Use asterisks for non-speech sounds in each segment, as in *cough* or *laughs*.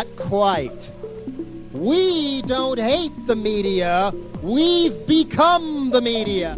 Not quite. We don't hate the media. We've become the media.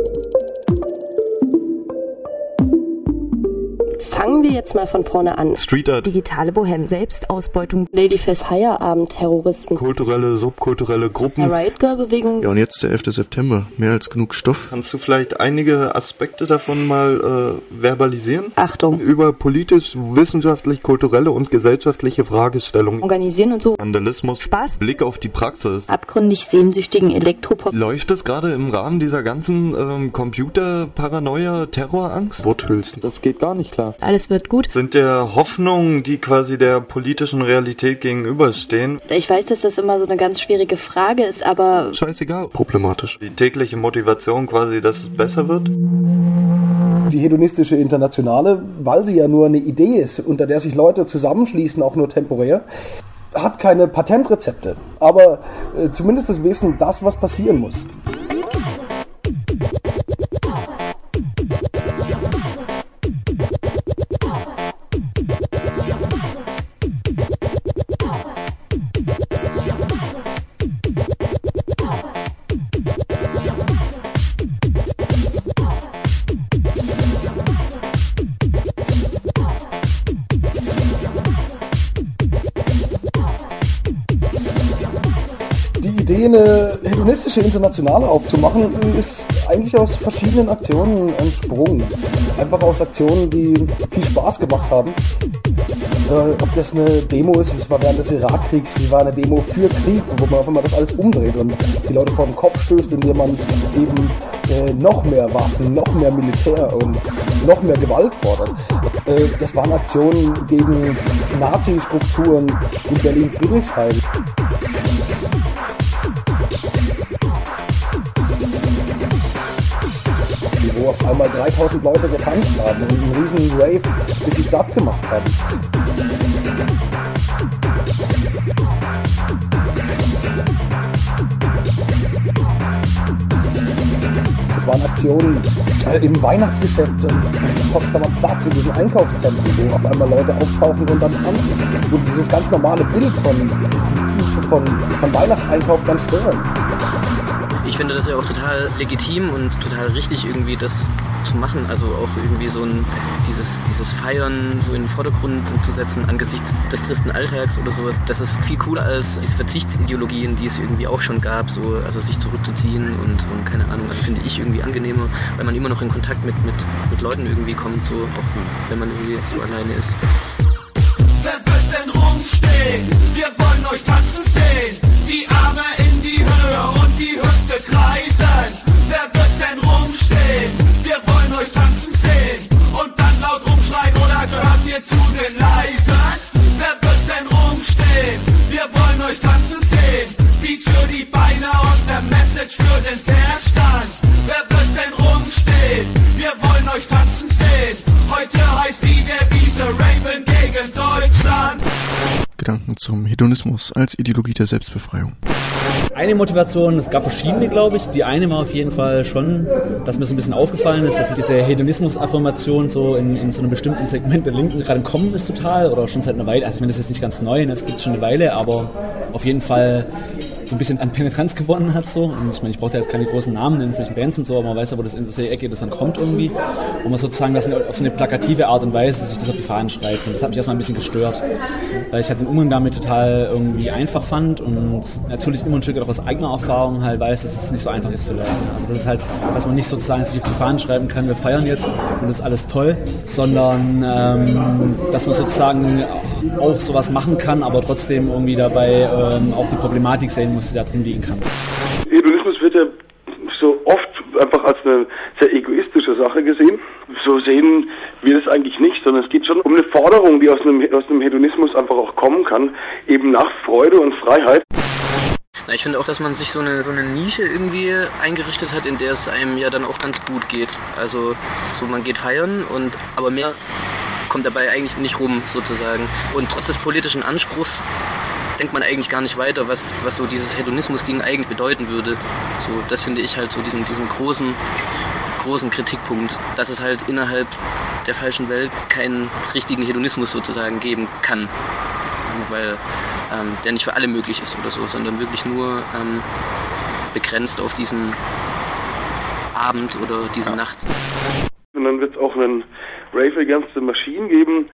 Fangen wir jetzt mal von vorne an. Street Art, Digitale Bohem, Selbstausbeutung, Ladyfest Feierabend, Terroristen, kulturelle, subkulturelle Gruppen. der Riot Girl Bewegung, Ja, und jetzt der 11. September. Mehr als genug Stoff. Kannst du vielleicht einige Aspekte davon mal äh, verbalisieren? Achtung, Über politisch, wissenschaftlich, kulturelle und gesellschaftliche Fragestellungen. organisieren und so, Vandalismus. Spaß. Blick auf die Praxis. abgründig sehnsüchtigen Elektropop, Läuft das gerade im Rahmen dieser ganzen ähm, Computer-Paranoia, Terrorangst? Worthülsen. Das geht gar nicht klar. Alles wird gut. Sind der Hoffnungen, die quasi der politischen Realität gegenüberstehen, Ich weiß, dass das immer so eine ganz schwierige Frage ist, aber scheißegal. Problematisch. Die tägliche Motivation quasi, dass es besser wird? Die hedonistische Internationale, weil sie ja nur eine Idee ist, unter der sich Leute zusammenschließen, auch nur temporär, hat keine Patentrezepte. Aber äh, zumindest das Wissen, das, was passieren muss. Eine hedonistische Internationale aufzumachen, ist eigentlich aus verschiedenen Aktionen entsprungen. Einfach aus Aktionen, die viel Spaß gemacht haben. Äh, ob das eine Demo ist, das war während des Irakkriegs, die war eine Demo für Krieg, wo man auf einmal das alles umdreht und die Leute vor den Kopf stößt, indem man eben äh, noch mehr Waffen, noch mehr Militär und noch mehr Gewalt fordert. Äh, das waren Aktionen gegen Nazi-Strukturen in Berlin-Friedrichshain. 3000 Leute getanzt haben und einen riesen Rave durch die Stadt gemacht haben. Es waren Aktionen äh, im Weihnachtsgeschäft am Potsdamer Platz, in diesem Einkaufstempel, wo auf einmal Leute auftauchen und dann tanzen. Wo dieses ganz normale Bild von, von, von Weihnachtseinkauf ganz stören. Ich finde das ja auch total legitim und total richtig, irgendwie das zu machen. Also auch irgendwie so ein, dieses, dieses Feiern so in den Vordergrund zu setzen angesichts des tristen Alltags oder sowas. Das ist viel cooler als diese Verzichtsideologien, die es irgendwie auch schon gab, so, also sich zurückzuziehen und, und keine Ahnung, das finde ich irgendwie angenehmer, weil man immer noch in Kontakt mit, mit, mit Leuten irgendwie kommt, so auch wenn man irgendwie so alleine ist. Wer wird denn rumstehen? Wir wollen euch tanzen sehen. Die Arme in die Höhe und die Hüfte kreisen. Wer wird denn rumstehen? Euch tanzen sehen. Und dann laut rumschreien oder gehört ihr zu den Leisen? Wer wird denn rumstehen? Wir wollen euch tanzen sehen. Beats für die Beine und ne Message für den Verstand. Wer wird denn rumstehen? Wir wollen euch tanzen sehen. Heute heißt die Devise Raven gegen Deutschland. Gedanken zum Hedonismus als Ideologie der Selbstbefreiung. Eine Motivation, es gab verschiedene, glaube ich. Die eine war auf jeden Fall schon, dass mir so ein bisschen aufgefallen ist, dass diese Hedonismus-Affirmation so in, in so einem bestimmten Segment der Linken gerade im Kommen ist total oder schon seit einer Weile. Also ich meine, das ist jetzt nicht ganz neu, das gibt es schon eine Weile, aber auf jeden Fall so ein bisschen an Penetranz gewonnen hat so. Und ich meine, ich brauche da jetzt keine großen Namen nennen, vielleicht Bands und so, aber man weiß ja, wo das in welche Ecke das dann kommt irgendwie. Und man sozusagen das auf eine plakative Art und Weise sich das auf die Fahnen schreibt. Und das hat mich erstmal ein bisschen gestört, weil ich halt den Umgang damit total irgendwie einfach fand und natürlich immer ein Stück auch aus eigener Erfahrung halt weiß, dass es nicht so einfach ist für Leute. Also das ist halt, dass man nicht sozusagen sich auf die Fahnen schreiben kann, wir feiern jetzt und das ist alles toll, sondern ähm, dass man sozusagen auch sowas machen kann, aber trotzdem irgendwie dabei ähm, auch die Problematik sehen muss, die da drin liegen kann. Hedonismus wird ja so oft einfach als eine sehr egoistische Sache gesehen. So sehen wir das eigentlich nicht, sondern es geht schon um eine Forderung, die aus einem, aus einem Hedonismus einfach auch kommen kann, eben nach Freude und Freiheit. Na, ich finde auch, dass man sich so eine, so eine Nische irgendwie eingerichtet hat, in der es einem ja dann auch ganz gut geht. Also so man geht feiern und aber mehr kommt dabei eigentlich nicht rum sozusagen. Und trotz des politischen Anspruchs denkt man eigentlich gar nicht weiter, was, was so dieses Hedonismus-Ding eigentlich bedeuten würde. So, das finde ich halt so diesen, diesen großen, großen Kritikpunkt, dass es halt innerhalb der falschen Welt keinen richtigen Hedonismus sozusagen geben kann. weil ähm, der nicht für alle möglich ist oder so, sondern wirklich nur ähm, begrenzt auf diesen Abend oder diese ja. Nacht. Und dann wird es auch einen Against the Machine geben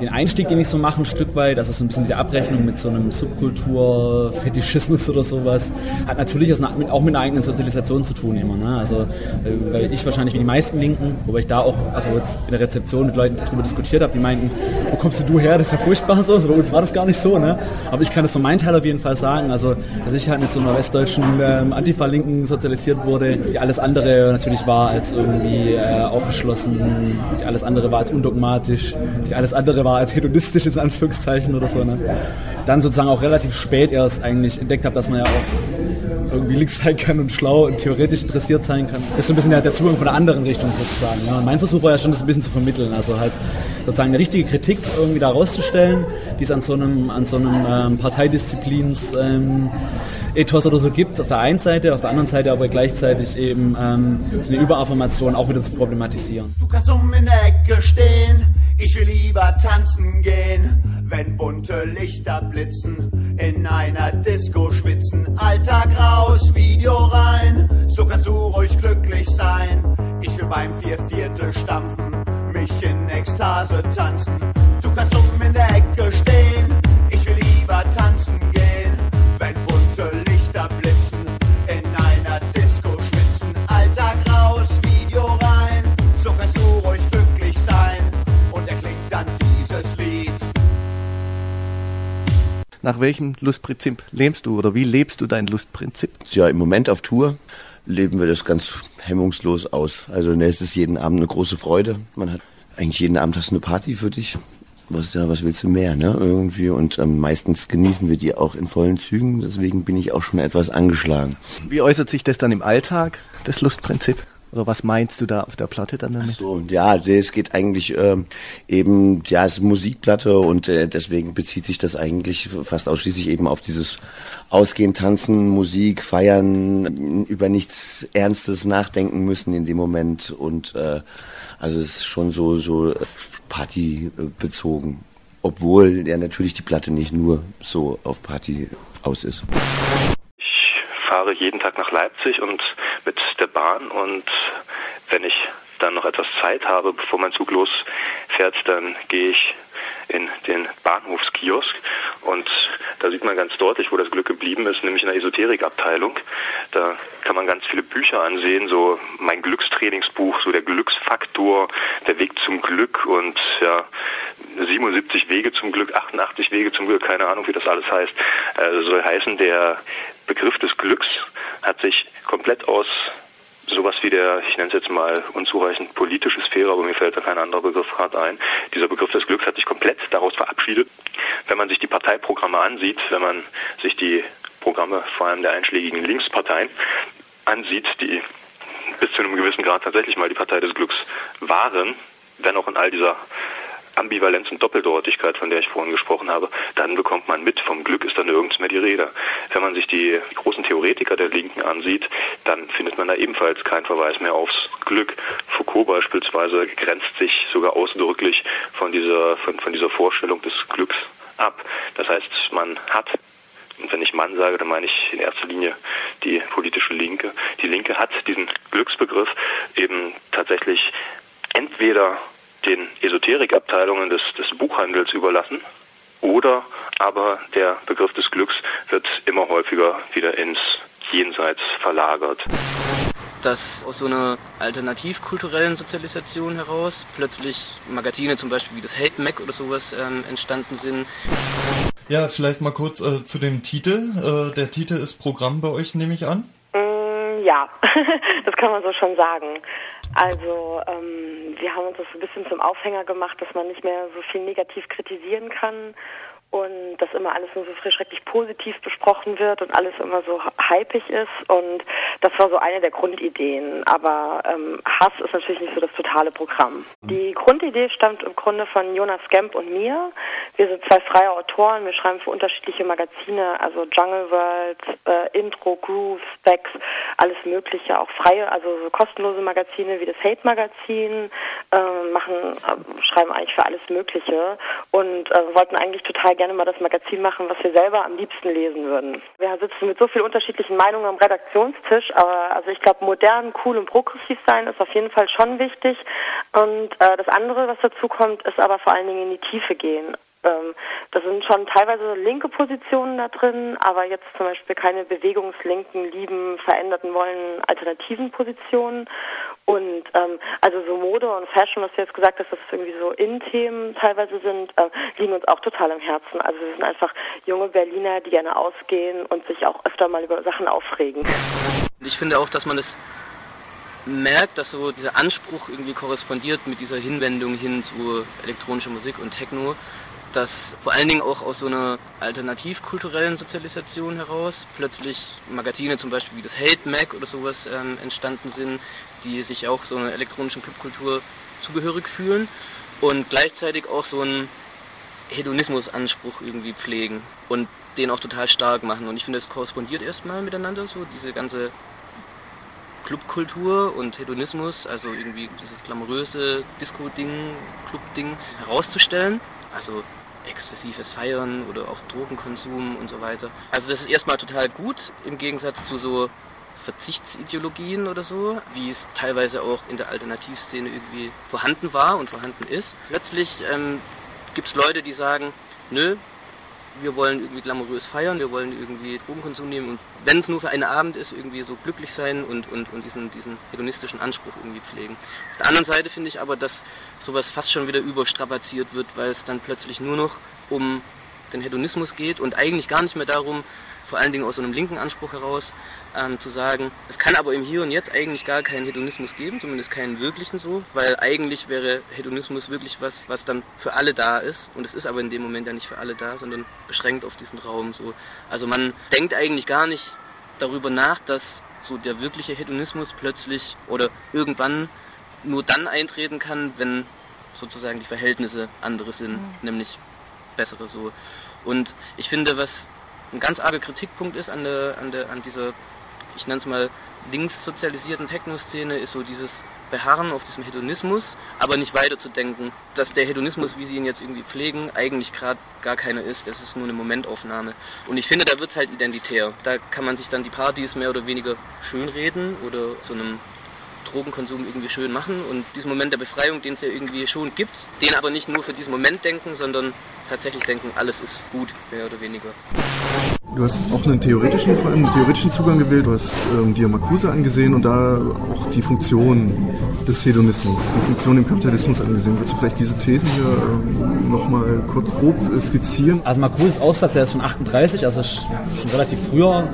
den Einstieg, den ich so mache, ein Stück weit, also so ein bisschen diese Abrechnung mit so einem Subkultur-Fetischismus oder sowas, hat natürlich auch mit einer eigenen Sozialisation zu tun immer. Ne? Also, äh, weil ich wahrscheinlich wie die meisten Linken, wobei ich da auch, also jetzt in der Rezeption mit Leuten darüber diskutiert habe, die meinten, wo kommst du her, das ist ja furchtbar so, also bei uns war das gar nicht so, ne? Aber ich kann das von meinem Teil auf jeden Fall sagen, also, dass ich halt mit so einer westdeutschen ähm, Antifa-Linken sozialisiert wurde, die alles andere natürlich war als irgendwie äh, aufgeschlossen, alles andere war als undogmatisch, die alles andere war als hedonistisch in Anführungszeichen oder so. Ne? Dann sozusagen auch relativ spät erst eigentlich entdeckt habe, dass man ja auch irgendwie links sein kann und schlau und theoretisch interessiert sein kann. Das ist so ein bisschen der, der Zugang von der anderen Richtung sozusagen. Ja. Mein Versuch war ja schon, das ein bisschen zu vermitteln. Also halt sozusagen eine richtige Kritik irgendwie da rauszustellen, die es an so einem, an so einem ähm, Parteidisziplins ähm, Ethos oder so gibt, auf der einen Seite, auf der anderen Seite aber gleichzeitig eben ähm, so eine Überaffirmation auch wieder zu problematisieren. Du kannst um in der Ecke stehen, ich will lieber tanzen gehen, wenn bunte Lichter blitzen, in einer Disco schwitzen, Alltag raus, Video rein, so kannst du ruhig glücklich sein. Ich will beim Vierviertel stampfen, mich in Ekstase tanzen. Du kannst um in der Ecke stehen, Nach welchem Lustprinzip lebst du oder wie lebst du dein Lustprinzip? Ja, im Moment auf Tour leben wir das ganz hemmungslos aus. Also ne, es ist jeden Abend eine große Freude. Man hat eigentlich jeden Abend hast du eine Party für dich. Was ja, was willst du mehr, ne? Irgendwie und ähm, meistens genießen wir die auch in vollen Zügen. Deswegen bin ich auch schon etwas angeschlagen. Wie äußert sich das dann im Alltag, das Lustprinzip? Oder was meinst du da auf der Platte dann damit? Ach so, ja, es geht eigentlich ähm, eben, ja, es ist Musikplatte und äh, deswegen bezieht sich das eigentlich fast ausschließlich eben auf dieses Ausgehen, Tanzen, Musik, Feiern, über nichts Ernstes nachdenken müssen in dem Moment und äh, also es ist schon so, so Party bezogen. Obwohl ja natürlich die Platte nicht nur so auf Party aus ist. Fahre jeden Tag nach Leipzig und mit der Bahn und wenn ich dann noch etwas Zeit habe, bevor mein Zug losfährt, dann gehe ich in den Bahnhofskiosk und da sieht man ganz deutlich, wo das Glück geblieben ist, nämlich in der Esoterikabteilung. Da kann man ganz viele Bücher ansehen, so mein Glückstrainingsbuch, so der Glücksfaktor, der Weg zum Glück und ja 77 Wege zum Glück, 88 Wege zum Glück, keine Ahnung, wie das alles heißt. Also soll heißen, der Begriff des Glücks hat sich komplett aus sowas wie der, ich nenne es jetzt mal unzureichend politische Sphäre, aber mir fällt da kein anderer Begriff gerade ein. Dieser Begriff des Glücks hat sich komplett daraus verabschiedet. Wenn man sich die Parteiprogramme ansieht, wenn man sich die Programme vor allem der einschlägigen Linksparteien ansieht, die bis zu einem gewissen Grad tatsächlich mal die Partei des Glücks waren, wenn auch in all dieser Ambivalenz und Doppeldeutigkeit, von der ich vorhin gesprochen habe, dann bekommt man mit, vom Glück ist da nirgends mehr die Rede. Wenn man sich die großen Theoretiker der Linken ansieht, dann findet man da ebenfalls keinen Verweis mehr aufs Glück. Foucault beispielsweise grenzt sich sogar ausdrücklich von dieser, von, von dieser Vorstellung des Glücks ab. Das heißt, man hat und wenn ich Mann sage, dann meine ich in erster Linie die politische Linke. Die Linke hat diesen Glücksbegriff eben tatsächlich entweder den Esoterikabteilungen des, des Buchhandels überlassen. Oder aber der Begriff des Glücks wird immer häufiger wieder ins Jenseits verlagert. Dass aus so einer alternativkulturellen Sozialisation heraus plötzlich Magazine zum Beispiel wie das Hate Mac oder sowas ähm, entstanden sind. Ja, vielleicht mal kurz äh, zu dem Titel. Äh, der Titel ist Programm bei euch, nehme ich an. Ja, *laughs* das kann man so schon sagen. Also ähm, wir haben uns das ein bisschen zum Aufhänger gemacht, dass man nicht mehr so viel negativ kritisieren kann und dass immer alles nur so schrecklich positiv besprochen wird und alles immer so hypig ist und das war so eine der Grundideen. Aber ähm, Hass ist natürlich nicht so das totale Programm. Die Grundidee stammt im Grunde von Jonas Gemp und mir. Wir sind zwei freie Autoren, wir schreiben für unterschiedliche Magazine, also Jungle World, äh, Intro, Groove, Specs, alles mögliche, auch freie, also so kostenlose Magazine wie das Hate Magazin, äh, machen, äh, schreiben eigentlich für alles Mögliche und äh, wollten eigentlich total gerne mal das Magazin machen, was wir selber am liebsten lesen würden. Wir sitzen mit so vielen unterschiedlichen Meinungen am Redaktionstisch, aber also ich glaube, modern, cool und progressiv sein ist auf jeden Fall schon wichtig. Und äh, das andere, was dazu kommt, ist aber vor allen Dingen in die Tiefe gehen. Ähm, das sind schon teilweise linke Positionen da drin, aber jetzt zum Beispiel keine bewegungslinken, lieben, veränderten wollen alternativen Positionen. Und ähm, also so Mode und Fashion, was du jetzt gesagt hast, dass es irgendwie so In-Themen teilweise sind, äh, liegen uns auch total im Herzen. Also wir sind einfach junge Berliner, die gerne ausgehen und sich auch öfter mal über Sachen aufregen. Ich finde auch, dass man es merkt, dass so dieser Anspruch irgendwie korrespondiert mit dieser Hinwendung hin zu elektronischer Musik und Techno dass vor allen Dingen auch aus so einer alternativkulturellen Sozialisation heraus plötzlich Magazine zum Beispiel wie das Hate Mag oder sowas ähm, entstanden sind, die sich auch so einer elektronischen Clubkultur zugehörig fühlen und gleichzeitig auch so einen Hedonismusanspruch irgendwie pflegen und den auch total stark machen. Und ich finde, es korrespondiert erstmal miteinander, so diese ganze Clubkultur und Hedonismus, also irgendwie dieses glamouröse Disco-Ding, Club-Ding herauszustellen. Also exzessives Feiern oder auch Drogenkonsum und so weiter. Also das ist erstmal total gut im Gegensatz zu so Verzichtsideologien oder so, wie es teilweise auch in der Alternativszene irgendwie vorhanden war und vorhanden ist. Plötzlich ähm, gibt es Leute, die sagen, nö, wir wollen irgendwie glamourös feiern, wir wollen irgendwie Drogenkonsum nehmen und wenn es nur für einen Abend ist, irgendwie so glücklich sein und, und, und diesen, diesen hedonistischen Anspruch irgendwie pflegen. Auf der anderen Seite finde ich aber, dass sowas fast schon wieder überstrapaziert wird, weil es dann plötzlich nur noch um den Hedonismus geht und eigentlich gar nicht mehr darum, vor allen Dingen aus so einem linken Anspruch heraus, ähm, zu sagen, es kann aber im Hier und Jetzt eigentlich gar keinen Hedonismus geben, zumindest keinen wirklichen so, weil eigentlich wäre Hedonismus wirklich was, was dann für alle da ist und es ist aber in dem Moment ja nicht für alle da, sondern beschränkt auf diesen Raum so. Also man denkt eigentlich gar nicht darüber nach, dass so der wirkliche Hedonismus plötzlich oder irgendwann nur dann eintreten kann, wenn sozusagen die Verhältnisse andere sind, mhm. nämlich bessere so. Und ich finde, was ein ganz arger Kritikpunkt ist an, der, an, der, an dieser, ich nenne es mal, linkssozialisierten Techno-Szene, ist so dieses Beharren auf diesem Hedonismus, aber nicht weiterzudenken, dass der Hedonismus, wie sie ihn jetzt irgendwie pflegen, eigentlich gerade gar keiner ist. Das ist nur eine Momentaufnahme. Und ich finde, da wird es halt identitär. Da kann man sich dann die Partys mehr oder weniger schönreden oder zu einem Drogenkonsum irgendwie schön machen und diesen Moment der Befreiung, den es ja irgendwie schon gibt, den aber nicht nur für diesen Moment denken, sondern tatsächlich denken, alles ist gut, mehr oder weniger. Du hast auch einen theoretischen, vor allem einen theoretischen Zugang gewählt. Du hast ähm, dir Marcuse angesehen und da auch die Funktion des Hedonismus, die Funktion im Kapitalismus angesehen. Willst du vielleicht diese Thesen hier ähm, nochmal kurz grob skizzieren? Also Marcuses Aufsatz, der ist von 38, also schon relativ früher,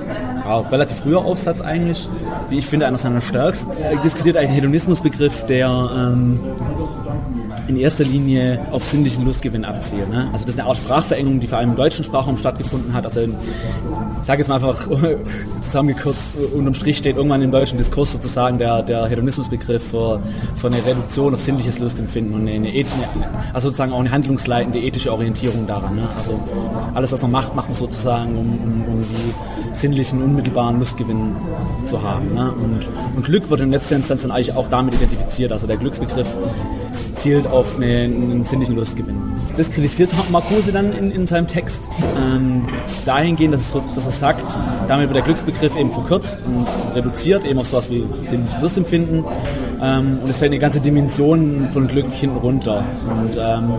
ja, relativ früher Aufsatz eigentlich, wie ich finde, einer seiner stärksten. Er diskutiert einen Hedonismusbegriff, der ähm, in erster Linie auf sinnlichen Lustgewinn abzielt. Ne? Also das ist eine Art Sprachverengung, die vor allem im deutschen Sprachraum stattgefunden hat. Also ich sage jetzt mal einfach *laughs* zusammengekürzt, unterm Strich steht irgendwann im deutschen Diskurs sozusagen der, der Hedonismusbegriff für, für eine Reduktion auf sinnliches Lustempfinden und eine, eine, also sozusagen auch eine handlungsleitende ethische Orientierung daran. Ne? Also alles, was man macht, macht man sozusagen, um, um, um die sinnlichen, unmittelbaren Lustgewinn zu haben. Ne? Und, und Glück wird in letzter Instanz dann eigentlich auch damit identifiziert. Also der Glücksbegriff zielt auf eine, einen sinnlichen Lustgewinn. Das kritisiert Marcuse dann in, in seinem Text ähm, dahingehend, dass, es so, dass er sagt, damit wird der Glücksbegriff eben verkürzt und reduziert, eben auf sowas wie sinnliches Lustempfinden. Ähm, und es fällt eine ganze Dimension von Glück hinten runter. Und ähm,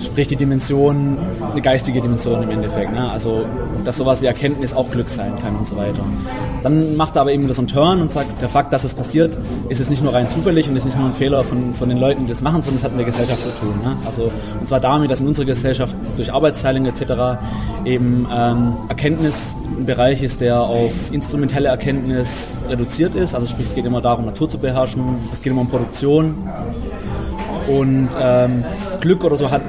sprich die Dimension, eine geistige Dimension im Endeffekt. Ne? Also, dass sowas wie Erkenntnis auch Glück sein kann und so weiter. Dann macht er aber eben wieder so einen Turn und sagt, der Fakt, dass es passiert, ist jetzt nicht nur rein zufällig und ist nicht nur ein Fehler von, von den Leuten, die das machen, sondern es hat mit der Gesellschaft zu tun. Ne? Also, und zwar damit, dass in unserer Gesellschaft durch Arbeitsteilung etc. eben ähm, Erkenntnis ein Bereich ist, der auf instrumentelle Erkenntnis reduziert ist. Also sprich, es geht immer darum, Natur zu beherrschen, es geht immer um Produktion. Und ähm, Glück oder so hat,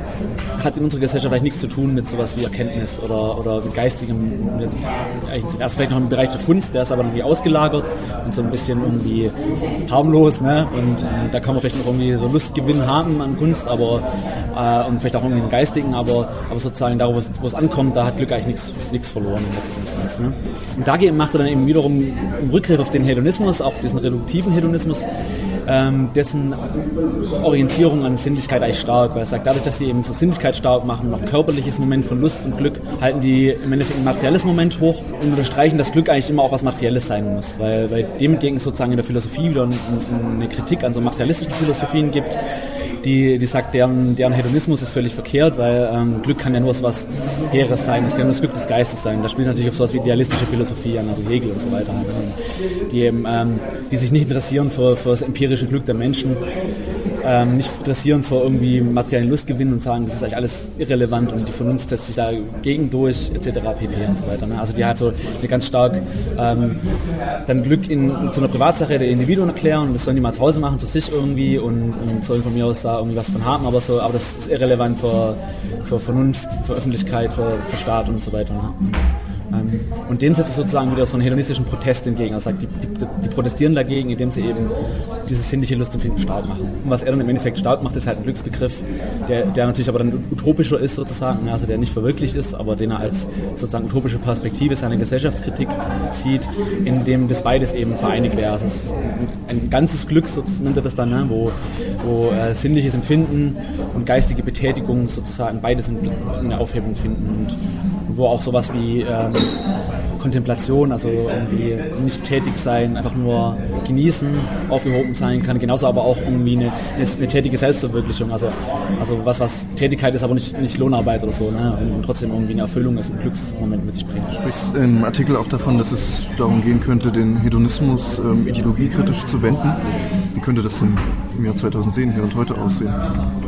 hat in unserer Gesellschaft eigentlich nichts zu tun mit sowas wie Erkenntnis oder, oder mit geistigem, erst vielleicht noch im Bereich der Kunst, der ist aber irgendwie ausgelagert und so ein bisschen irgendwie harmlos. Ne? Und, und da kann man vielleicht noch irgendwie so Lustgewinn haben an Kunst, aber äh, und vielleicht auch irgendwie einen geistigen, aber, aber sozusagen da, wo es, ankommt, da hat Glück eigentlich nichts, nichts verloren Instanz. Ne? Und dagegen macht er dann eben wiederum im Rückgriff auf den Hedonismus, auch diesen reduktiven Hedonismus, ähm, dessen Orientierung an Sinnlichkeit eigentlich stark, weil er sagt, dadurch, dass sie eben so Sinnlichkeit stark machen, noch körperliches Moment von Lust und Glück, halten die im Endeffekt ein materielles Moment hoch und unterstreichen, dass Glück eigentlich immer auch was Materielles sein muss, weil, weil dem entgegen sozusagen in der Philosophie wieder eine Kritik an so materialistischen Philosophien gibt, die, die sagt, deren, deren Hedonismus ist völlig verkehrt, weil ähm, Glück kann ja nur was Heeres sein, es kann nur das Glück des Geistes sein. Da spielt natürlich auf sowas wie idealistische Philosophie an, also Hegel und so weiter, die, eben, ähm, die sich nicht interessieren für, für das empirische Glück der Menschen, ähm, nicht interessieren für irgendwie materiellen Lustgewinn und sagen, das ist eigentlich alles irrelevant und die Vernunft setzt sich dagegen durch, etc. pp. und so weiter. Ne? Also die hat so eine ganz stark ähm, dann Glück in, zu einer Privatsache der Individuen erklären und das sollen die mal zu Hause machen für sich irgendwie und, und sollen von mir aus da irgendwie was von haben, aber so, aber das ist irrelevant für, für Vernunft, für Öffentlichkeit, für, für Staat und so weiter. Ne? Ähm, und dem setzt es sozusagen wieder so einen hedonistischen Protest entgegen. Also sagt, die, die, die, protestieren dagegen, indem sie eben dieses sinnliche Lustempfinden stark machen. Und was er dann im Endeffekt stark macht, ist halt ein Glücksbegriff, der, der natürlich aber dann utopischer ist sozusagen, also der nicht verwirklicht ist, aber den er als sozusagen utopische Perspektive seiner Gesellschaftskritik sieht, in dem das beides eben vereinigt wäre. Also es ist ein, ein ganzes Glück, sozusagen nennt er das dann, ne? wo, wo äh, sinnliches Empfinden und geistige Betätigung sozusagen beides in, in der Aufhebung finden und wo auch sowas wie ähm, Kontemplation, also irgendwie nicht tätig sein, einfach nur genießen, aufgehoben sein kann. Genauso aber auch irgendwie eine, eine tätige Selbstverwirklichung. Also, also was, was Tätigkeit ist, aber nicht, nicht Lohnarbeit oder so. Ne? Und trotzdem irgendwie eine Erfüllung ist, ein Glücksmoment mit sich bringt. Du sprichst im Artikel auch davon, dass es darum gehen könnte, den Hedonismus ähm, ideologiekritisch zu wenden. Wie könnte das denn im Jahr 2010 hier und heute aussehen?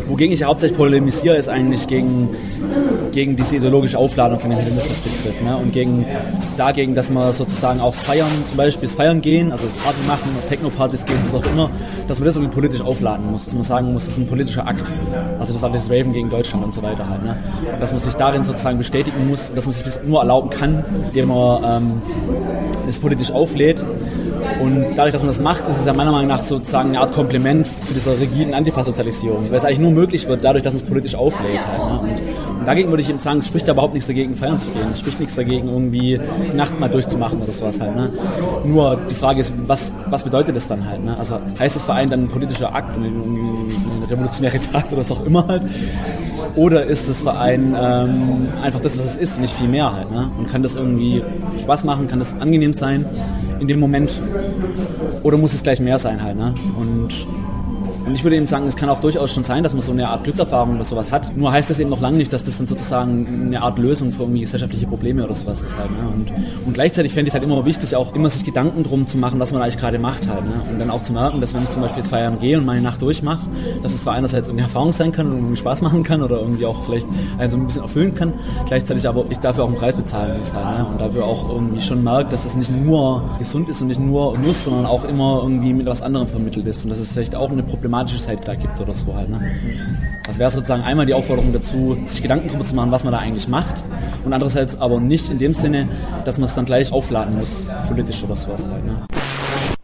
Wogegen ich hauptsächlich polemisiere, ist eigentlich gegen, gegen diese ideologische Aufladung von dem Hedonismusbegriff. Ne? Und gegen, dagegen, dass man sozusagen auch Feiern, zum Beispiel das Feiern gehen, also Party machen, Techno-Partys gehen, was auch immer, dass man das irgendwie politisch aufladen muss. Dass man sagen muss, das ist ein politischer Akt. Also das war das Raven gegen Deutschland und so weiter halt. Ne? Und dass man sich darin sozusagen bestätigen muss, dass man sich das nur erlauben kann, indem man ähm, das politisch auflädt und dadurch, dass man das macht, ist es ja meiner Meinung nach sozusagen eine Art Kompliment zu dieser rigiden Antifa-Sozialisierung, weil es eigentlich nur möglich wird, dadurch, dass es politisch auflädt. Halt, ne? Dagegen würde ich eben sagen, es spricht ja überhaupt nichts dagegen, feiern zu gehen. Es spricht nichts dagegen, irgendwie Nacht mal durchzumachen oder sowas halt. Ne? Nur die Frage ist, was, was bedeutet das dann halt? Ne? Also heißt das Verein dann ein politischer Akt, eine, eine revolutionäre Tat oder was auch immer halt? Oder ist das Verein ähm, einfach das, was es ist, nicht viel mehr halt? Ne? Und kann das irgendwie Spaß machen, kann das angenehm sein in dem Moment? Oder muss es gleich mehr sein halt? Ne? Und und ich würde eben sagen, es kann auch durchaus schon sein, dass man so eine Art Glückserfahrung oder sowas hat. Nur heißt das eben noch lange nicht, dass das dann sozusagen eine Art Lösung für irgendwie gesellschaftliche Probleme oder sowas ist halt. Ne? Und, und gleichzeitig fände ich es halt immer wichtig, auch immer sich Gedanken drum zu machen, was man eigentlich gerade macht halt. Ne? Und dann auch zu merken, dass wenn ich zum Beispiel jetzt feiern gehe und meine Nacht durchmache, dass es zwar einerseits irgendwie Erfahrung sein kann und irgendwie Spaß machen kann oder irgendwie auch vielleicht einen so ein bisschen erfüllen kann, gleichzeitig aber ich dafür auch einen Preis bezahlen muss halt. Ne? Und dafür auch irgendwie schon merkt, dass es nicht nur gesund ist und nicht nur muss, sondern auch immer irgendwie mit was anderem vermittelt ist. Und dass es vielleicht auch eine problematische Zeit da gibt oder so halt. Ne? Das wäre sozusagen einmal die Aufforderung dazu, sich Gedanken darüber zu machen, was man da eigentlich macht. Und andererseits aber nicht in dem Sinne, dass man es dann gleich aufladen muss, politisch oder sowas halt. Ne?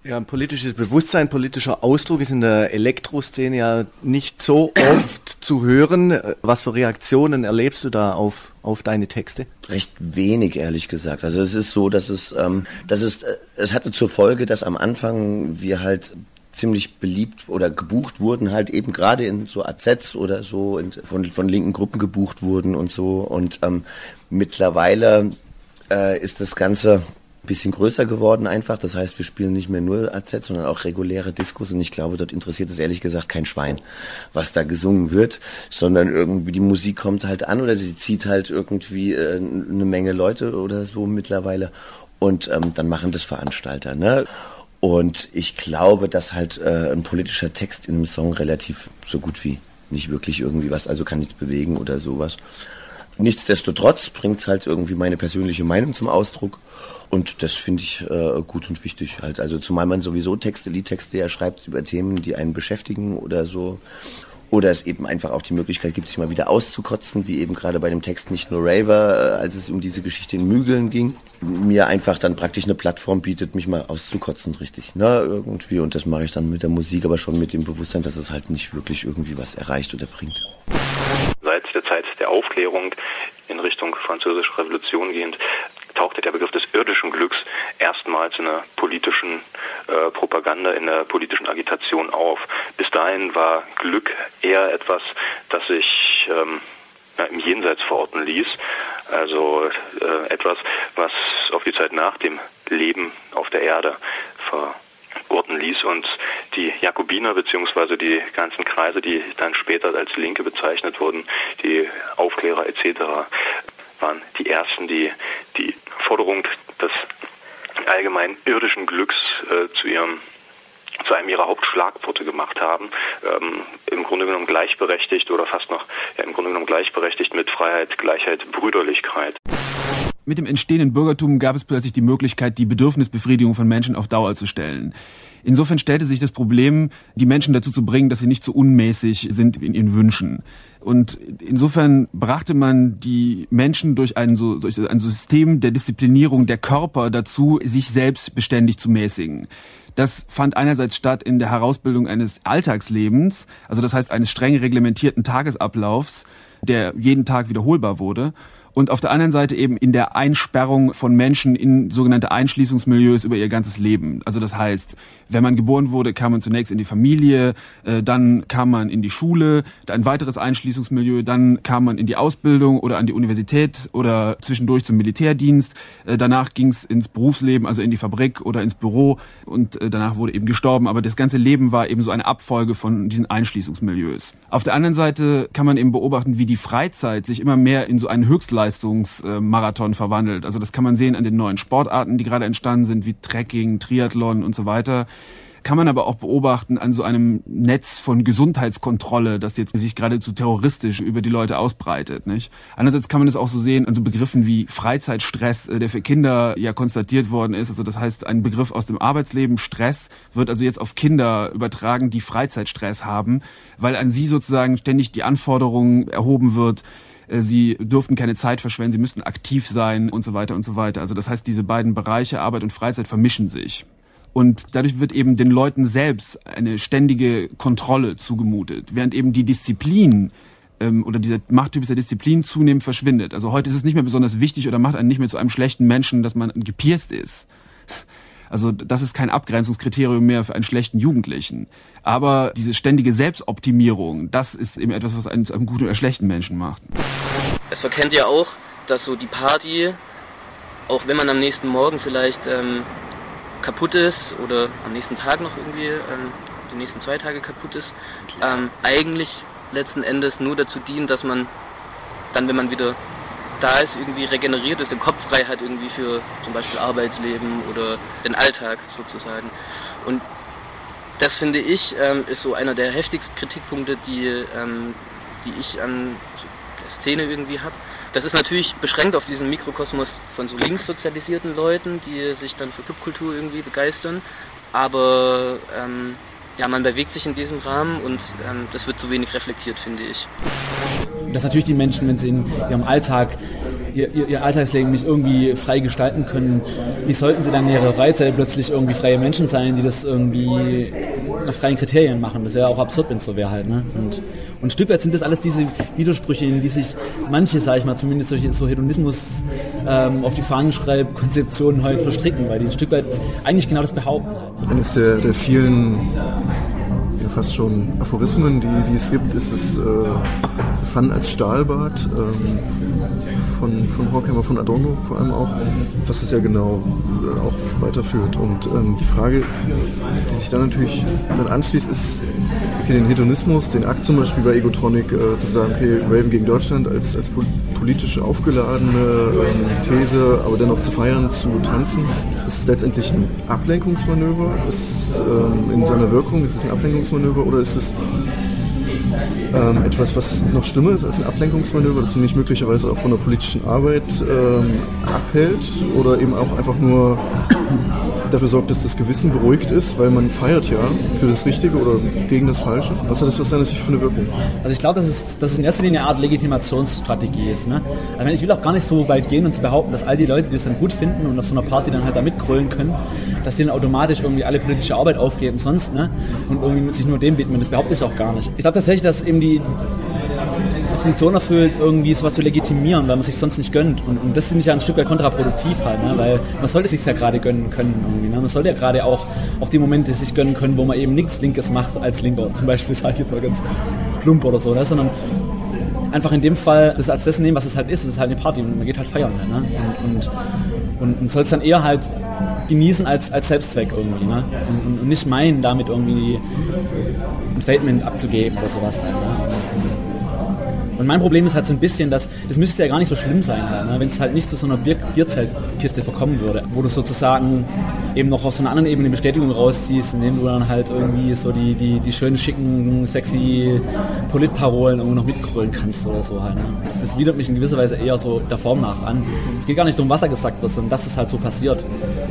Ja, ein politisches Bewusstsein, politischer Ausdruck ist in der Elektroszene ja nicht so oft zu hören. Was für Reaktionen erlebst du da auf, auf deine Texte? Recht wenig, ehrlich gesagt. Also es ist so, dass es, ähm, dass es, äh, es hatte zur Folge, dass am Anfang wir halt ziemlich beliebt oder gebucht wurden, halt eben gerade in so AZs oder so von, von linken Gruppen gebucht wurden und so. Und ähm, mittlerweile äh, ist das Ganze ein bisschen größer geworden einfach. Das heißt, wir spielen nicht mehr nur AZs, sondern auch reguläre Diskos. Und ich glaube, dort interessiert es ehrlich gesagt kein Schwein, was da gesungen wird, sondern irgendwie die Musik kommt halt an oder sie zieht halt irgendwie äh, eine Menge Leute oder so mittlerweile. Und ähm, dann machen das Veranstalter. Ne? Und ich glaube, dass halt äh, ein politischer Text in einem Song relativ so gut wie nicht wirklich irgendwie was, also kann nichts bewegen oder sowas. Nichtsdestotrotz bringt es halt irgendwie meine persönliche Meinung zum Ausdruck. Und das finde ich äh, gut und wichtig halt. Also zumal man sowieso Texte, Liedtexte ja schreibt über Themen, die einen beschäftigen oder so. Oder es eben einfach auch die Möglichkeit gibt, sich mal wieder auszukotzen, wie eben gerade bei dem Text nicht nur Raver, äh, als es um diese Geschichte in Mügeln ging, mir einfach dann praktisch eine Plattform bietet, mich mal auszukotzen, richtig, ne, irgendwie. Und das mache ich dann mit der Musik, aber schon mit dem Bewusstsein, dass es halt nicht wirklich irgendwie was erreicht oder bringt. Seit der Zeit der Aufklärung in Richtung französische Revolution gehend tauchte der Begriff des irdischen Glücks erstmals in der politischen äh, Propaganda, in der politischen Agitation auf. Bis dahin war Glück eher etwas, das sich ähm, ja, im Jenseits verorten ließ. Also äh, etwas, was auf die Zeit nach dem Leben auf der Erde verorten ließ. Und die Jakobiner beziehungsweise die ganzen Kreise, die dann später als Linke bezeichnet wurden, die Aufklärer etc., waren die ersten, die die Forderung des allgemeinen irdischen Glücks äh, zu ihrem zu einem ihrer Hauptschlagworte gemacht haben, ähm, im Grunde genommen gleichberechtigt oder fast noch ja, im Grunde genommen gleichberechtigt mit Freiheit, Gleichheit, Brüderlichkeit. Mit dem entstehenden Bürgertum gab es plötzlich die Möglichkeit, die Bedürfnisbefriedigung von Menschen auf Dauer zu stellen. Insofern stellte sich das Problem, die Menschen dazu zu bringen, dass sie nicht so unmäßig sind in ihren Wünschen. Und insofern brachte man die Menschen durch ein, so, durch ein System der Disziplinierung der Körper dazu, sich selbst beständig zu mäßigen. Das fand einerseits statt in der Herausbildung eines Alltagslebens, also das heißt eines streng reglementierten Tagesablaufs, der jeden Tag wiederholbar wurde und auf der anderen Seite eben in der Einsperrung von Menschen in sogenannte Einschließungsmilieus über ihr ganzes Leben. Also das heißt, wenn man geboren wurde, kam man zunächst in die Familie, äh, dann kam man in die Schule, ein weiteres Einschließungsmilieu, dann kam man in die Ausbildung oder an die Universität oder zwischendurch zum Militärdienst. Äh, danach ging es ins Berufsleben, also in die Fabrik oder ins Büro und äh, danach wurde eben gestorben. Aber das ganze Leben war eben so eine Abfolge von diesen Einschließungsmilieus. Auf der anderen Seite kann man eben beobachten, wie die Freizeit sich immer mehr in so einen Höchstleistungsmarathon verwandelt. Also das kann man sehen an den neuen Sportarten, die gerade entstanden sind, wie Trekking, Triathlon und so weiter kann man aber auch beobachten an so einem Netz von Gesundheitskontrolle, das jetzt sich geradezu terroristisch über die Leute ausbreitet. Nicht? Andererseits kann man es auch so sehen an so Begriffen wie Freizeitstress, äh, der für Kinder ja konstatiert worden ist. Also das heißt, ein Begriff aus dem Arbeitsleben, Stress, wird also jetzt auf Kinder übertragen, die Freizeitstress haben, weil an sie sozusagen ständig die Anforderung erhoben wird, sie dürften keine Zeit verschwenden, sie müssten aktiv sein und so weiter und so weiter. Also das heißt, diese beiden Bereiche Arbeit und Freizeit vermischen sich. Und dadurch wird eben den Leuten selbst eine ständige Kontrolle zugemutet, während eben die Disziplin ähm, oder dieser Machttyp der Disziplin zunehmend verschwindet. Also heute ist es nicht mehr besonders wichtig oder macht einen nicht mehr zu einem schlechten Menschen, dass man gepierst ist. Also das ist kein Abgrenzungskriterium mehr für einen schlechten Jugendlichen. Aber diese ständige Selbstoptimierung, das ist eben etwas, was einen zu einem guten oder schlechten Menschen macht. Es verkennt ja auch, dass so die Party, auch wenn man am nächsten Morgen vielleicht ähm, kaputt ist oder am nächsten Tag noch irgendwie, ähm, die nächsten zwei Tage kaputt ist, ähm, eigentlich letzten Endes nur dazu dient, dass man dann, wenn man wieder da ist, irgendwie regeneriert ist, den Kopf frei hat irgendwie für zum Beispiel Arbeitsleben oder den Alltag sozusagen. Und das finde ich ähm, ist so einer der heftigsten Kritikpunkte, die, ähm, die ich an der Szene irgendwie habe das ist natürlich beschränkt auf diesen Mikrokosmos von so linkssozialisierten Leuten, die sich dann für Clubkultur irgendwie begeistern. Aber ähm, ja, man bewegt sich in diesem Rahmen und ähm, das wird zu wenig reflektiert, finde ich. Dass natürlich die Menschen, wenn sie in ihrem Alltag ihr, ihr, Alltagsleben nicht irgendwie frei gestalten können, wie sollten sie dann in ihrer Freizeit plötzlich irgendwie freie Menschen sein, die das irgendwie nach freien Kriterien machen? Das wäre auch absurd, wenn es so wäre halt. Ne? Und, und ein Stück weit sind das alles diese Widersprüche, in die sich manche, sage ich mal, zumindest solche so Hedonismus ähm, auf die Fahnen schreibt, Konzeptionen halt verstricken, weil die ein Stück weit eigentlich genau das behaupten. Eines der, der vielen ja, fast schon Aphorismen, die, die es gibt, ist es äh, Fun als Stahlbad. Ähm, von, von Horkheimer, von Adorno vor allem auch, was es ja genau äh, auch weiterführt. Und ähm, die Frage, die sich dann natürlich dann anschließt, ist, okay, den Hedonismus, den Akt zum Beispiel bei Egotronic, äh, zu sagen, okay, Raven gegen Deutschland als, als politisch aufgeladene ähm, These, aber dennoch zu feiern, zu tanzen, ist es letztendlich ein Ablenkungsmanöver? Ist ähm, in seiner Wirkung, ist es ein Ablenkungsmanöver oder ist es ähm, etwas, was noch schlimmer ist als ein Ablenkungsmanöver, das mich möglicherweise auch von der politischen Arbeit ähm, abhält oder eben auch einfach nur dafür sorgt, dass das Gewissen beruhigt ist, weil man feiert ja für das Richtige oder gegen das Falsche. Was hat das aus deiner Sicht für eine Wirkung? Also ich glaube, dass es, dass es in erster Linie eine Art Legitimationsstrategie ist. Ne? Also ich will auch gar nicht so weit gehen und zu behaupten, dass all die Leute, die das dann gut finden und auf so einer Party dann halt da mitgrölen können, dass die dann automatisch irgendwie alle politische Arbeit aufgeben sonst ne? und irgendwie sich nur dem widmen. Das behaupte ich auch gar nicht. Ich glaube tatsächlich, dass eben die Funktion erfüllt, irgendwie sowas zu legitimieren, weil man sich sonst nicht gönnt. Und, und das finde ich ja ein Stück weit kontraproduktiv halt, ne? weil man sollte sich ja gerade gönnen können irgendwie. Ne? Man sollte ja gerade auch, auch die Momente sich gönnen können, wo man eben nichts Linkes macht als Linker. Zum Beispiel *laughs* sage ich jetzt mal ganz plump oder so, ne? sondern einfach in dem Fall das als das nehmen, was es halt ist. Es ist halt eine Party und man geht halt feiern. Ne? Und, und, und, und soll es dann eher halt genießen als, als Selbstzweck irgendwie. Ne? Und, und, nicht meinen, damit irgendwie ein Statement abzugeben oder sowas. Halt, ne? Und mein Problem ist halt so ein bisschen, dass es müsste ja gar nicht so schlimm sein, halt, ne? wenn es halt nicht zu so einer Bier Bierzeltkiste verkommen würde, wo du sozusagen eben noch auf so einer anderen Ebene Bestätigung rausziehst, indem du dann halt irgendwie so die, die, die schönen, schicken, sexy Politparolen irgendwo noch mitgrölen kannst oder so halt. Ne? Das, das widert mich in gewisser Weise eher so der Form nach an. Es geht gar nicht darum, was da gesagt wird, sondern dass das halt so passiert.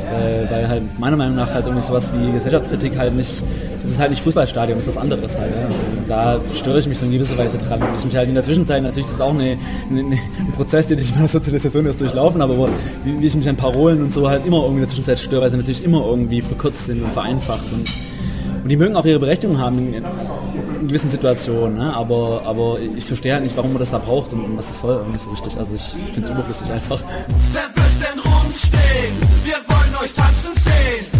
Äh, weil halt meiner Meinung nach halt irgendwie sowas wie Gesellschaftskritik halt nicht, das ist halt nicht Fußballstadion, das ist was anderes halt. Ja. da störe ich mich so in gewisser Weise dran. Und ich mich halt in der Zwischenzeit, natürlich ist das auch eine, eine, ein Prozess, den ich in meiner Sozialisation erst durchlaufen habe, aber wie, wie, ich mich an Parolen und so halt immer irgendwie in der Zwischenzeit störe, weil sie natürlich immer irgendwie verkürzt sind und vereinfacht. Und, und die mögen auch ihre Berechtigung haben in, in gewissen Situationen, ne? aber, aber ich verstehe halt nicht, warum man das da braucht und, und was das soll nicht so richtig. Also ich finde es überflüssig einfach. Wer wird denn rumstehen? Euch tanzen sehen.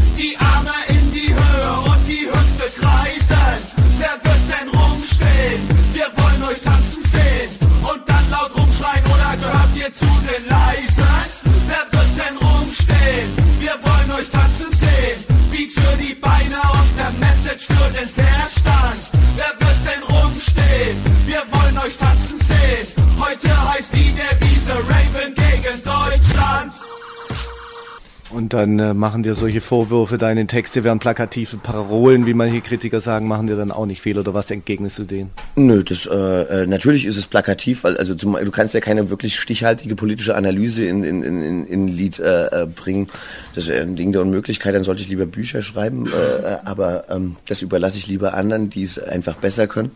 Und dann äh, machen dir solche Vorwürfe, deine Texte wären plakative Parolen, wie manche Kritiker sagen, machen dir dann auch nicht fehl oder was entgegnest du denen? Nö, das äh, äh, natürlich ist es plakativ, also zum, du kannst ja keine wirklich stichhaltige politische Analyse in in in, in Lied äh, äh, bringen. Das wäre ein Ding der Unmöglichkeit. Dann sollte ich lieber Bücher schreiben, äh, äh, aber ähm, das überlasse ich lieber anderen, die es einfach besser können.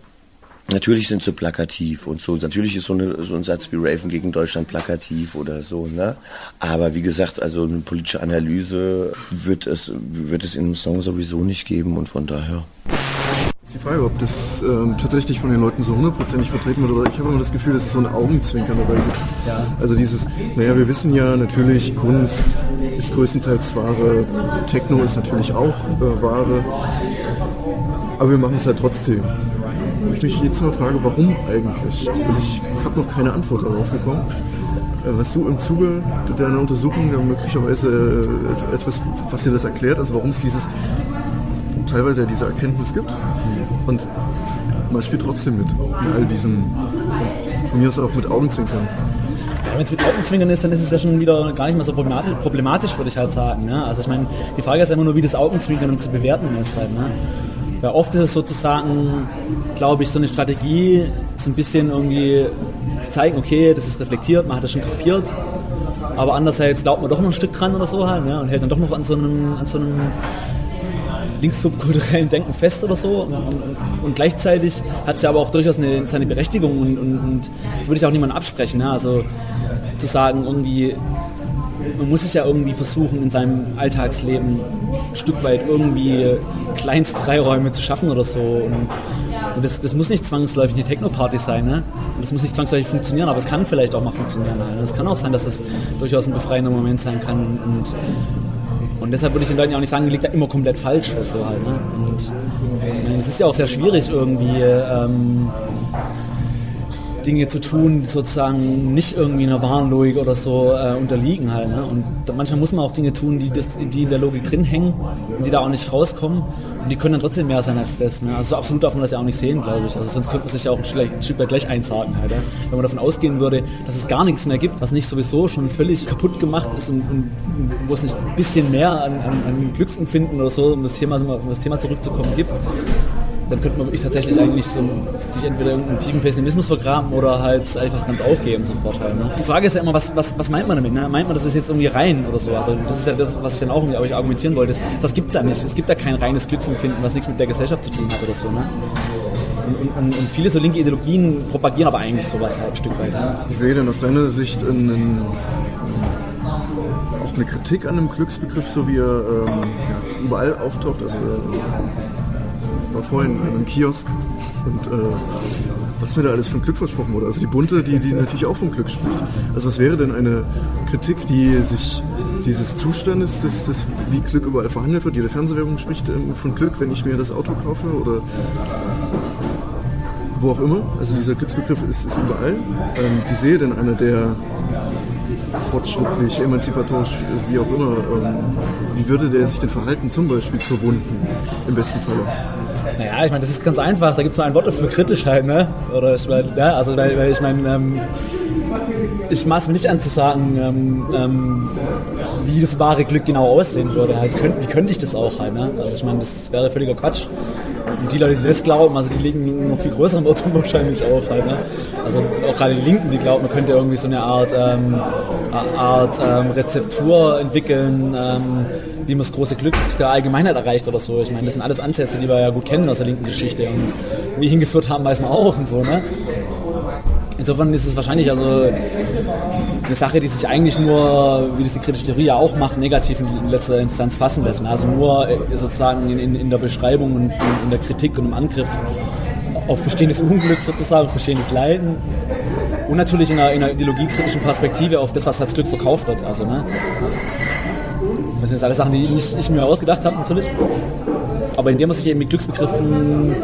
Natürlich sind sie plakativ und so. Natürlich ist so, eine, so ein Satz wie Raven gegen Deutschland plakativ oder so, ne? Aber wie gesagt, also eine politische Analyse wird es, wird es in einem Song sowieso nicht geben und von daher. Ist die Frage, ob das ähm, tatsächlich von den Leuten so hundertprozentig vertreten wird oder ich habe immer das Gefühl, dass es so ein Augenzwinkern dabei gibt. Ja. Also dieses, naja, wir wissen ja natürlich, Kunst ist größtenteils Ware, Techno ist natürlich auch äh, Ware, aber wir machen es halt trotzdem. Und ich mich jetzt mal frage, warum eigentlich? Und ich habe noch keine Antwort darauf bekommen. Äh, Hast du im Zuge deiner Untersuchung möglicherweise äh, etwas, was dir das erklärt, also warum es dieses teilweise ja diese Erkenntnis gibt und man spielt trotzdem mit in all diesen, von mir aus auch mit Augenzwinkern. Wenn es mit Augenzwinkern ist, dann ist es ja schon wieder gar nicht mehr so problematisch, problematisch würde ich halt sagen. Ne? Also ich meine, die Frage ist immer nur, wie das Augenzwinkern zu bewerten ist halt. Ne? Weil oft ist es sozusagen, glaube ich, so eine Strategie, so ein bisschen irgendwie zu zeigen, okay, das ist reflektiert, man hat das schon kapiert, aber andererseits glaubt man doch noch ein Stück dran oder so halt ne? und hält dann doch noch an so einem, an so einem linkssubkulturellen Denken fest oder so. Und, und, gleichzeitig hat es ja aber auch durchaus eine, seine Berechtigung und, und, und das würde ich auch niemandem absprechen. Ne? Also zu sagen, irgendwie, man muss sich ja irgendwie versuchen, in seinem Alltagsleben ein Stück weit irgendwie Kleinstfreiräume zu schaffen oder so. Und, und das, das muss nicht zwangsläufig eine Techno-Party sein, ne? Und das muss nicht zwangsläufig funktionieren, aber es kann vielleicht auch mal funktionieren. Ne? Es kann auch sein, dass das durchaus ein befreiender Moment sein kann. Und, und deshalb würde ich den Leuten ja auch nicht sagen, liegt da immer komplett falsch oder so halt. Ne? Und ich meine, es ist ja auch sehr schwierig irgendwie ähm, Dinge zu tun, die sozusagen nicht irgendwie einer wahren Logik oder so äh, unterliegen halt. Ne? Und manchmal muss man auch Dinge tun, die, das, die in der Logik drin hängen und die da auch nicht rauskommen. Und die können dann trotzdem mehr sein als das. Ne? Also so absolut darf man das ja auch nicht sehen, glaube ich. Also sonst könnte man sich ja auch ein Stück, weit gleich einsagen halt. Ja? Wenn man davon ausgehen würde, dass es gar nichts mehr gibt, was nicht sowieso schon völlig kaputt gemacht ist und, und, und wo es nicht ein bisschen mehr an, an, an Glücksempfinden oder so, um das Thema, um das Thema zurückzukommen, gibt dann könnte man wirklich tatsächlich eigentlich so sich entweder irgendeinen tiefen Pessimismus vergraben oder halt einfach ganz aufgeben sofort halt. Ne? Die Frage ist ja immer, was, was, was meint man damit? Ne? Meint man, das ist jetzt irgendwie rein oder so? Also das ist ja das, was ich dann auch irgendwie argumentieren wollte. Das, gibt es ja nicht. Es gibt ja kein reines Glücksempfinden, was nichts mit der Gesellschaft zu tun hat oder so. Ne? Und, und, und, viele so linke Ideologien propagieren aber eigentlich sowas halt ein Stück weit. Ne? Ich sehe denn aus deiner Sicht einen, auch eine Kritik an dem Glücksbegriff, so wie er ähm, überall auftaucht. Also, äh, war vorhin in einem Kiosk und äh, was mir da alles von Glück versprochen wurde. Also die Bunte, die, die natürlich auch von Glück spricht. Also was wäre denn eine Kritik, die sich dieses Zustandes, des, des, wie Glück überall verhandelt wird, jede Fernsehwerbung spricht von Glück, wenn ich mir das Auto kaufe oder wo auch immer. Also dieser Glücksbegriff ist, ist überall. Ähm, wie sehe denn einer, der fortschrittlich, emanzipatorisch, wie auch immer, ähm, wie würde der sich denn verhalten, zum Beispiel zur Runden, im besten Falle? Naja, ich meine, das ist ganz einfach. Da gibt es nur ein Wort dafür, kritisch halt, ne? Oder ich meine, ja, also weil, weil ich meine, ähm, ich maß mir nicht an zu sagen, ähm, ähm, wie das wahre Glück genau aussehen würde. Also könnt, wie könnte ich das auch halt, ne? Also ich meine, das wäre völliger Quatsch. Und die Leute, die das glauben, also die legen noch viel größeren Irrtum *laughs* wahrscheinlich auf halt, ne? Also auch gerade die Linken, die glauben, man könnte irgendwie so eine Art, ähm, Art ähm, Rezeptur entwickeln, ähm, wie man das große Glück der Allgemeinheit erreicht oder so. Ich meine, das sind alles Ansätze, die wir ja gut kennen aus der linken Geschichte und wie hingeführt haben, weiß man auch und so, ne? Insofern ist es wahrscheinlich also eine Sache, die sich eigentlich nur, wie das die kritische Theorie ja auch macht, negativ in letzter Instanz fassen lassen. Also nur äh, sozusagen in, in, in der Beschreibung und in, in, der Kritik und im Angriff auf bestehendes Unglück sozusagen, auf bestehendes Leiden und natürlich in einer, in einer ideologiekritischen Perspektive auf das, was als Glück verkauft wird. Also, ne? Das sind jetzt alles Sachen, die ich, ich mir ausgedacht habe natürlich. Aber indem man sich eben mit Glücksbegriffen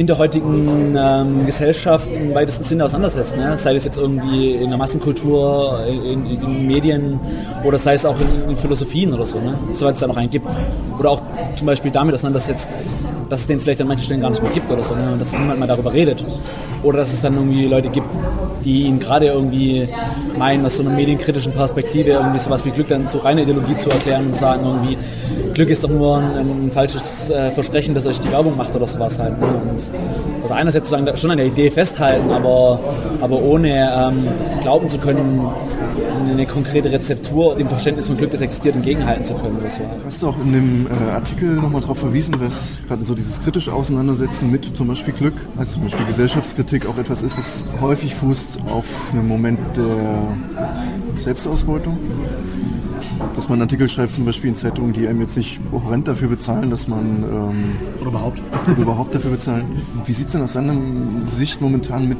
in der heutigen ähm, Gesellschaft im weitesten Sinne auseinandersetzt. Ne? Sei es jetzt irgendwie in der Massenkultur, in, in, in Medien oder sei es auch in, in Philosophien oder so, ne? soweit es da noch einen gibt. Oder auch zum Beispiel damit auseinandersetzt, dass es den vielleicht an manchen Stellen gar nicht mehr gibt oder so, ne? und dass niemand mal darüber redet. Oder dass es dann irgendwie Leute gibt, die ihn gerade irgendwie meinen, aus so einer medienkritischen Perspektive irgendwie sowas wie Glück dann zu reiner Ideologie zu erklären und sagen irgendwie, Glück ist doch nur ein, ein falsches äh, Versprechen, das euch die Werbung macht oder sowas halt. Ne? Und also einerseits sozusagen schon an der Idee festhalten, aber, aber ohne ähm, glauben zu können, eine konkrete Rezeptur dem Verständnis von Glück, das existiert, entgegenhalten zu können. Oder so. Du auch in dem äh, Artikel nochmal darauf verwiesen, dass gerade so dieses kritische Auseinandersetzen mit zum Beispiel Glück, also zum Beispiel Gesellschaftskritik, auch etwas ist, was häufig fußt auf einem Moment der Selbstausbeutung dass man Artikel schreibt, zum Beispiel in Zeitungen, die einem jetzt nicht horrend dafür bezahlen, dass man... Ähm, oder überhaupt. Oder *laughs* überhaupt dafür bezahlen. Wie sieht es denn aus deiner Sicht momentan mit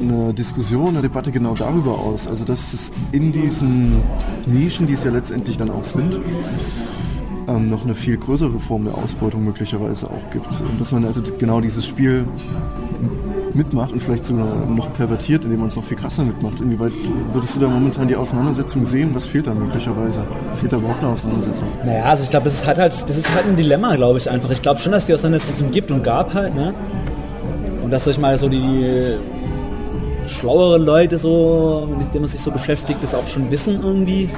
einer Diskussion, einer Debatte genau darüber aus? Also dass es in diesen Nischen, die es ja letztendlich dann auch sind, ähm, noch eine viel größere Form der Ausbeutung möglicherweise auch gibt. Und dass man also genau dieses Spiel mitmacht und vielleicht sogar noch pervertiert, indem man es noch viel krasser mitmacht. Inwieweit würdest du da momentan die Auseinandersetzung sehen? Was fehlt da möglicherweise? Fehlt da überhaupt eine Auseinandersetzung? Naja, also ich glaube, das ist halt, halt, das ist halt ein Dilemma, glaube ich einfach. Ich glaube schon, dass die Auseinandersetzung gibt und gab halt, ne? Und dass euch mal so die schlauere Leute so, mit denen man sich so beschäftigt, das auch schon wissen irgendwie.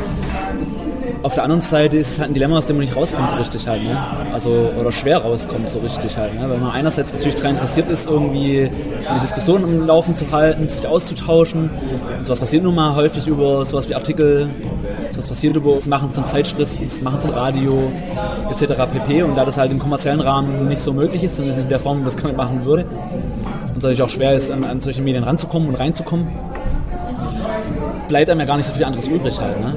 Auf der anderen Seite ist es halt ein Dilemma, aus dem man nicht rauskommt so richtig halt, ne? Also, oder schwer rauskommt so richtig halt, ne? Weil man einerseits natürlich daran interessiert ist, irgendwie eine Diskussion im Laufen zu halten, sich auszutauschen. Und sowas passiert nun mal häufig über sowas wie Artikel, sowas passiert über das Machen von Zeitschriften, das Machen von Radio, etc. pp. Und da das halt im kommerziellen Rahmen nicht so möglich ist, zumindest in der Form, wie man das machen würde, und es natürlich auch schwer ist, an, an solche Medien ranzukommen und reinzukommen, bleibt einem ja gar nicht so viel anderes übrig halt, ne?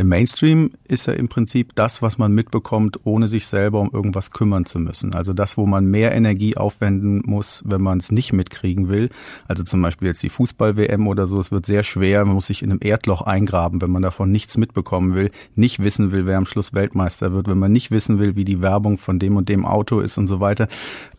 Der Mainstream ist ja im Prinzip das, was man mitbekommt, ohne sich selber um irgendwas kümmern zu müssen. Also das, wo man mehr Energie aufwenden muss, wenn man es nicht mitkriegen will. Also zum Beispiel jetzt die Fußball-WM oder so. Es wird sehr schwer. Man muss sich in einem Erdloch eingraben, wenn man davon nichts mitbekommen will, nicht wissen will, wer am Schluss Weltmeister wird, wenn man nicht wissen will, wie die Werbung von dem und dem Auto ist und so weiter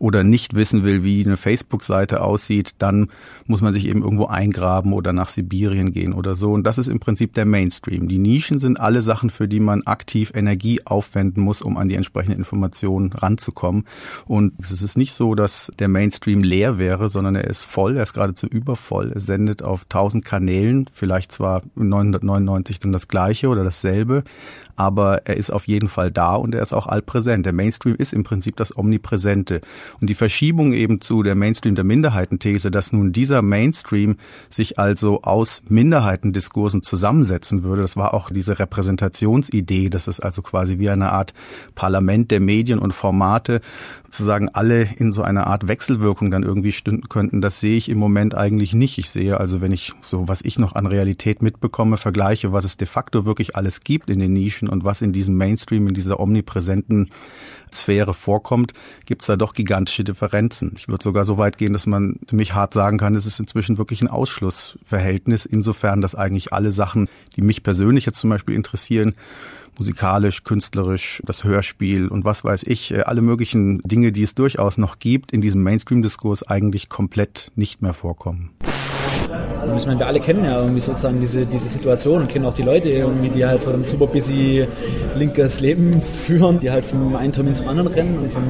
oder nicht wissen will, wie eine Facebook-Seite aussieht, dann muss man sich eben irgendwo eingraben oder nach Sibirien gehen oder so. Und das ist im Prinzip der Mainstream. Die Nischen sind sind alle Sachen, für die man aktiv Energie aufwenden muss, um an die entsprechenden Informationen ranzukommen. Und es ist nicht so, dass der Mainstream leer wäre, sondern er ist voll, er ist geradezu übervoll. Er sendet auf 1000 Kanälen, vielleicht zwar 999 dann das gleiche oder dasselbe, aber er ist auf jeden Fall da und er ist auch allpräsent. Der Mainstream ist im Prinzip das Omnipräsente. Und die Verschiebung eben zu der Mainstream der Minderheitenthese, dass nun dieser Mainstream sich also aus Minderheitendiskursen zusammensetzen würde, das war auch diese Repräsentationsidee, dass es also quasi wie eine Art Parlament der Medien und Formate sozusagen alle in so einer Art Wechselwirkung dann irgendwie stünden könnten, das sehe ich im Moment eigentlich nicht. Ich sehe also, wenn ich so, was ich noch an Realität mitbekomme, vergleiche, was es de facto wirklich alles gibt in den Nischen, Menschen und was in diesem Mainstream, in dieser omnipräsenten Sphäre vorkommt, gibt es da doch gigantische Differenzen. Ich würde sogar so weit gehen, dass man ziemlich hart sagen kann, es ist inzwischen wirklich ein Ausschlussverhältnis, insofern, dass eigentlich alle Sachen, die mich persönlich jetzt zum Beispiel interessieren, musikalisch, künstlerisch, das Hörspiel und was weiß ich, äh, alle möglichen Dinge, die es durchaus noch gibt, in diesem Mainstream-Diskurs eigentlich komplett nicht mehr vorkommen. Und ich meine, wir alle kennen ja irgendwie sozusagen diese, diese Situation und kennen auch die Leute irgendwie, die halt so ein super busy linkes Leben *laughs* führen, die halt vom einen Termin zum anderen rennen und von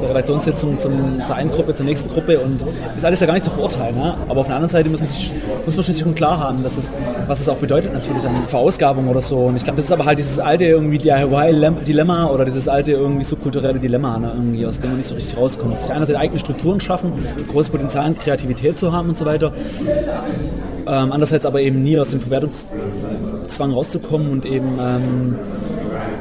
der Redaktionssitzung zum, zur einen Gruppe zur nächsten Gruppe und ist alles ja gar nicht zu verurteilen. Ne? Aber auf der anderen Seite müssen sich, muss man schließlich schon klar haben, dass es, was es auch bedeutet natürlich an Verausgabung oder so. Und ich glaube, das ist aber halt dieses alte irgendwie DIY-Dilemma oder dieses alte irgendwie subkulturelle Dilemma, ne? irgendwie, aus dem man nicht so richtig rauskommt. Sich einerseits eigene Strukturen schaffen, großes Potenzial an Kreativität zu haben und so weiter. Ähm, andererseits aber eben nie aus dem Verwertungszwang rauszukommen und eben ähm,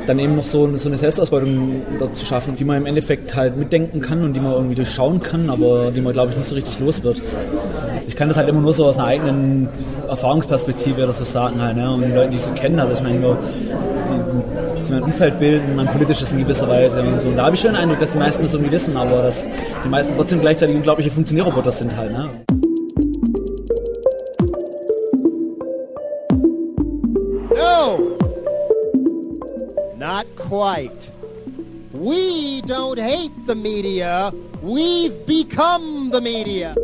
dann eben noch so, so eine Selbstausbeutung dort zu schaffen, die man im Endeffekt halt mitdenken kann und die man irgendwie durchschauen kann, aber die man, glaube ich, nicht so richtig los wird. Ich kann das halt immer nur so aus einer eigenen Erfahrungsperspektive oder so sagen halt, ne? und die Leute, die ich so kenne, also ich meine, nur, die, die mein Umfeld bilden, mein politisches in gewisser Weise und so. Und da habe ich schon den Eindruck, dass die meisten das irgendwie wissen, aber dass die meisten trotzdem gleichzeitig unglaubliche Funktionierroboter sind halt. Ne? Not quite. We don't hate the media. We've become the media.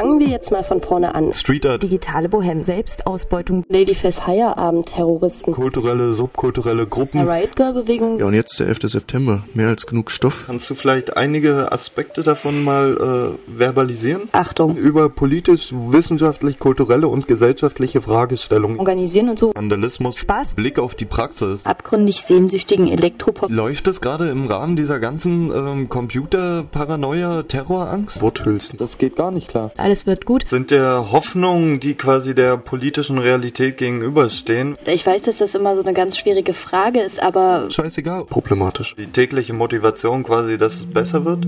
Fangen wir jetzt mal von vorne an. Street Art. Digitale Bohem, Selbstausbeutung. Ladyfest Feierabend, Terroristen. Kulturelle, subkulturelle Gruppen. Riot Girl Bewegung. Ja, und jetzt der 11. September. Mehr als genug Stoff. Kannst du vielleicht einige Aspekte davon mal äh, verbalisieren? Achtung. Über politisch, wissenschaftlich, kulturelle und gesellschaftliche Fragestellungen. Organisieren und so. Vandalismus. Spaß. Blick auf die Praxis. Abgründig sehnsüchtigen Elektropop. Läuft das gerade im Rahmen dieser ganzen ähm, Computer-Paranoia, Terrorangst? Worthülsen. Das geht gar nicht klar. Alles wird gut. Sind der Hoffnungen, die quasi der politischen Realität gegenüberstehen, Ich weiß, dass das immer so eine ganz schwierige Frage ist, aber scheißegal. Problematisch. Die tägliche Motivation quasi, dass es besser wird?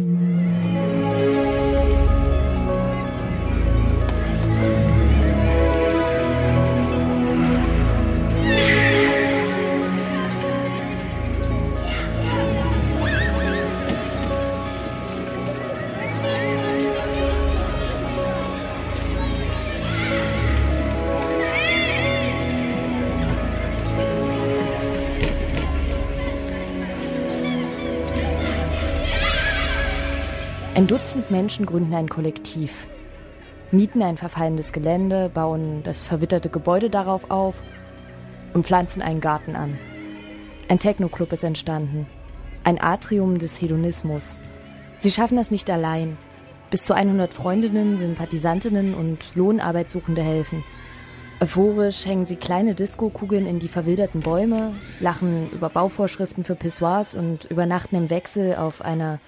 Menschen gründen ein Kollektiv, mieten ein verfallendes Gelände, bauen das verwitterte Gebäude darauf auf und pflanzen einen Garten an. Ein Techno-Club ist entstanden, ein Atrium des Hedonismus. Sie schaffen das nicht allein. Bis zu 100 Freundinnen, Sympathisantinnen und Lohnarbeitssuchende helfen. Euphorisch hängen sie kleine Diskokugeln in die verwilderten Bäume, lachen über Bauvorschriften für Pissoirs und übernachten im Wechsel auf einer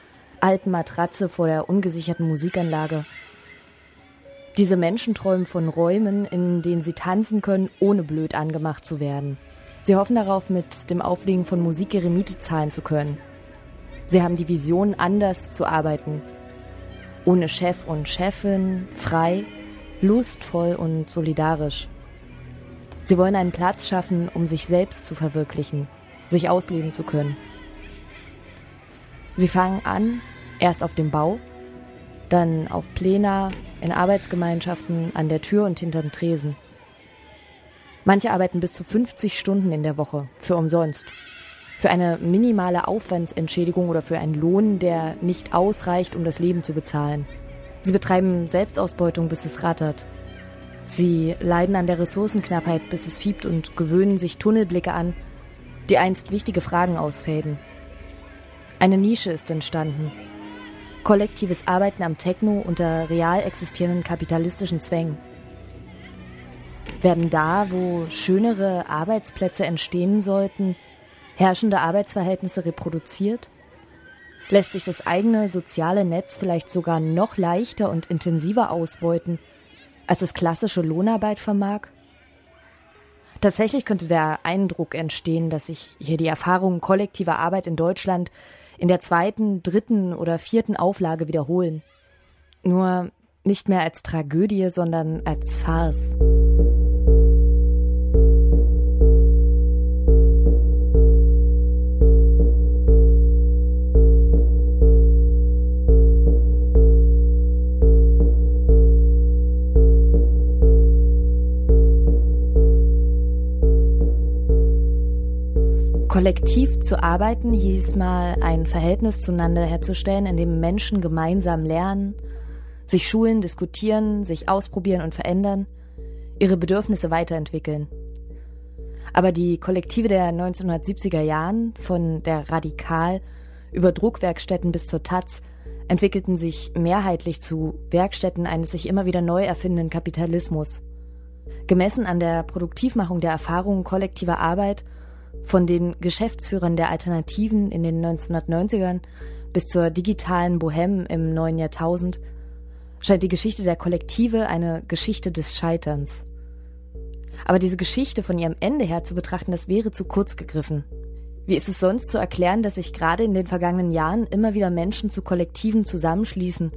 alten Matratze vor der ungesicherten Musikanlage. Diese Menschen träumen von Räumen, in denen sie tanzen können, ohne blöd angemacht zu werden. Sie hoffen darauf, mit dem Auflegen von Musik ihre Miete zahlen zu können. Sie haben die Vision, anders zu arbeiten. Ohne Chef und Chefin, frei, lustvoll und solidarisch. Sie wollen einen Platz schaffen, um sich selbst zu verwirklichen, sich ausleben zu können. Sie fangen an, erst auf dem Bau, dann auf Plena, in Arbeitsgemeinschaften, an der Tür und hinterm Tresen. Manche arbeiten bis zu 50 Stunden in der Woche, für umsonst. Für eine minimale Aufwandsentschädigung oder für einen Lohn, der nicht ausreicht, um das Leben zu bezahlen. Sie betreiben Selbstausbeutung, bis es rattert. Sie leiden an der Ressourcenknappheit, bis es fiebt und gewöhnen sich Tunnelblicke an, die einst wichtige Fragen ausfäden. Eine Nische ist entstanden. Kollektives Arbeiten am Techno unter real existierenden kapitalistischen Zwängen. Werden da, wo schönere Arbeitsplätze entstehen sollten, herrschende Arbeitsverhältnisse reproduziert? Lässt sich das eigene soziale Netz vielleicht sogar noch leichter und intensiver ausbeuten, als es klassische Lohnarbeit vermag? Tatsächlich könnte der Eindruck entstehen, dass sich hier die Erfahrungen kollektiver Arbeit in Deutschland in der zweiten, dritten oder vierten Auflage wiederholen. Nur nicht mehr als Tragödie, sondern als Farce. Kollektiv zu arbeiten hieß mal ein Verhältnis zueinander herzustellen, in dem Menschen gemeinsam lernen, sich schulen, diskutieren, sich ausprobieren und verändern, ihre Bedürfnisse weiterentwickeln. Aber die Kollektive der 1970er Jahren, von der Radikal über Druckwerkstätten bis zur Taz, entwickelten sich mehrheitlich zu Werkstätten eines sich immer wieder neu erfindenden Kapitalismus. Gemessen an der Produktivmachung der Erfahrungen kollektiver Arbeit von den Geschäftsführern der Alternativen in den 1990ern bis zur digitalen Bohème im neuen Jahrtausend scheint die Geschichte der Kollektive eine Geschichte des Scheiterns. Aber diese Geschichte von ihrem Ende her zu betrachten, das wäre zu kurz gegriffen. Wie ist es sonst zu erklären, dass sich gerade in den vergangenen Jahren immer wieder Menschen zu Kollektiven zusammenschließen,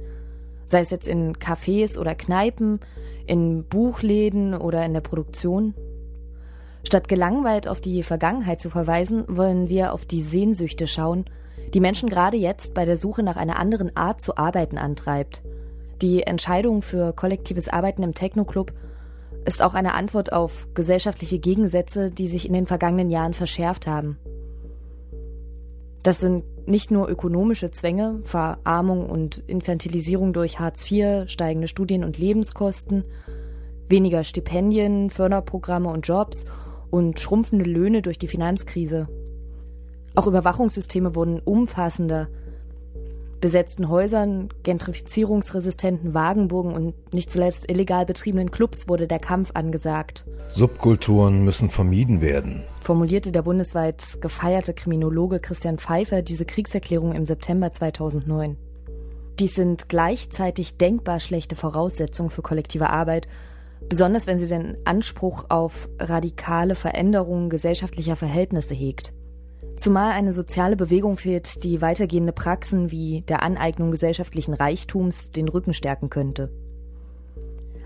sei es jetzt in Cafés oder Kneipen, in Buchläden oder in der Produktion? Statt gelangweilt auf die Vergangenheit zu verweisen, wollen wir auf die Sehnsüchte schauen, die Menschen gerade jetzt bei der Suche nach einer anderen Art zu arbeiten antreibt. Die Entscheidung für kollektives Arbeiten im Techno-Club ist auch eine Antwort auf gesellschaftliche Gegensätze, die sich in den vergangenen Jahren verschärft haben. Das sind nicht nur ökonomische Zwänge, Verarmung und Infantilisierung durch Hartz IV, steigende Studien- und Lebenskosten, weniger Stipendien, Förderprogramme und Jobs und schrumpfende Löhne durch die Finanzkrise. Auch Überwachungssysteme wurden umfassender, besetzten Häusern, gentrifizierungsresistenten Wagenburgen und nicht zuletzt illegal betriebenen Clubs wurde der Kampf angesagt. Subkulturen müssen vermieden werden, formulierte der bundesweit gefeierte Kriminologe Christian Pfeiffer diese Kriegserklärung im September 2009. Dies sind gleichzeitig denkbar schlechte Voraussetzungen für kollektive Arbeit, besonders wenn sie den Anspruch auf radikale Veränderungen gesellschaftlicher Verhältnisse hegt. Zumal eine soziale Bewegung fehlt, die weitergehende Praxen wie der Aneignung gesellschaftlichen Reichtums den Rücken stärken könnte.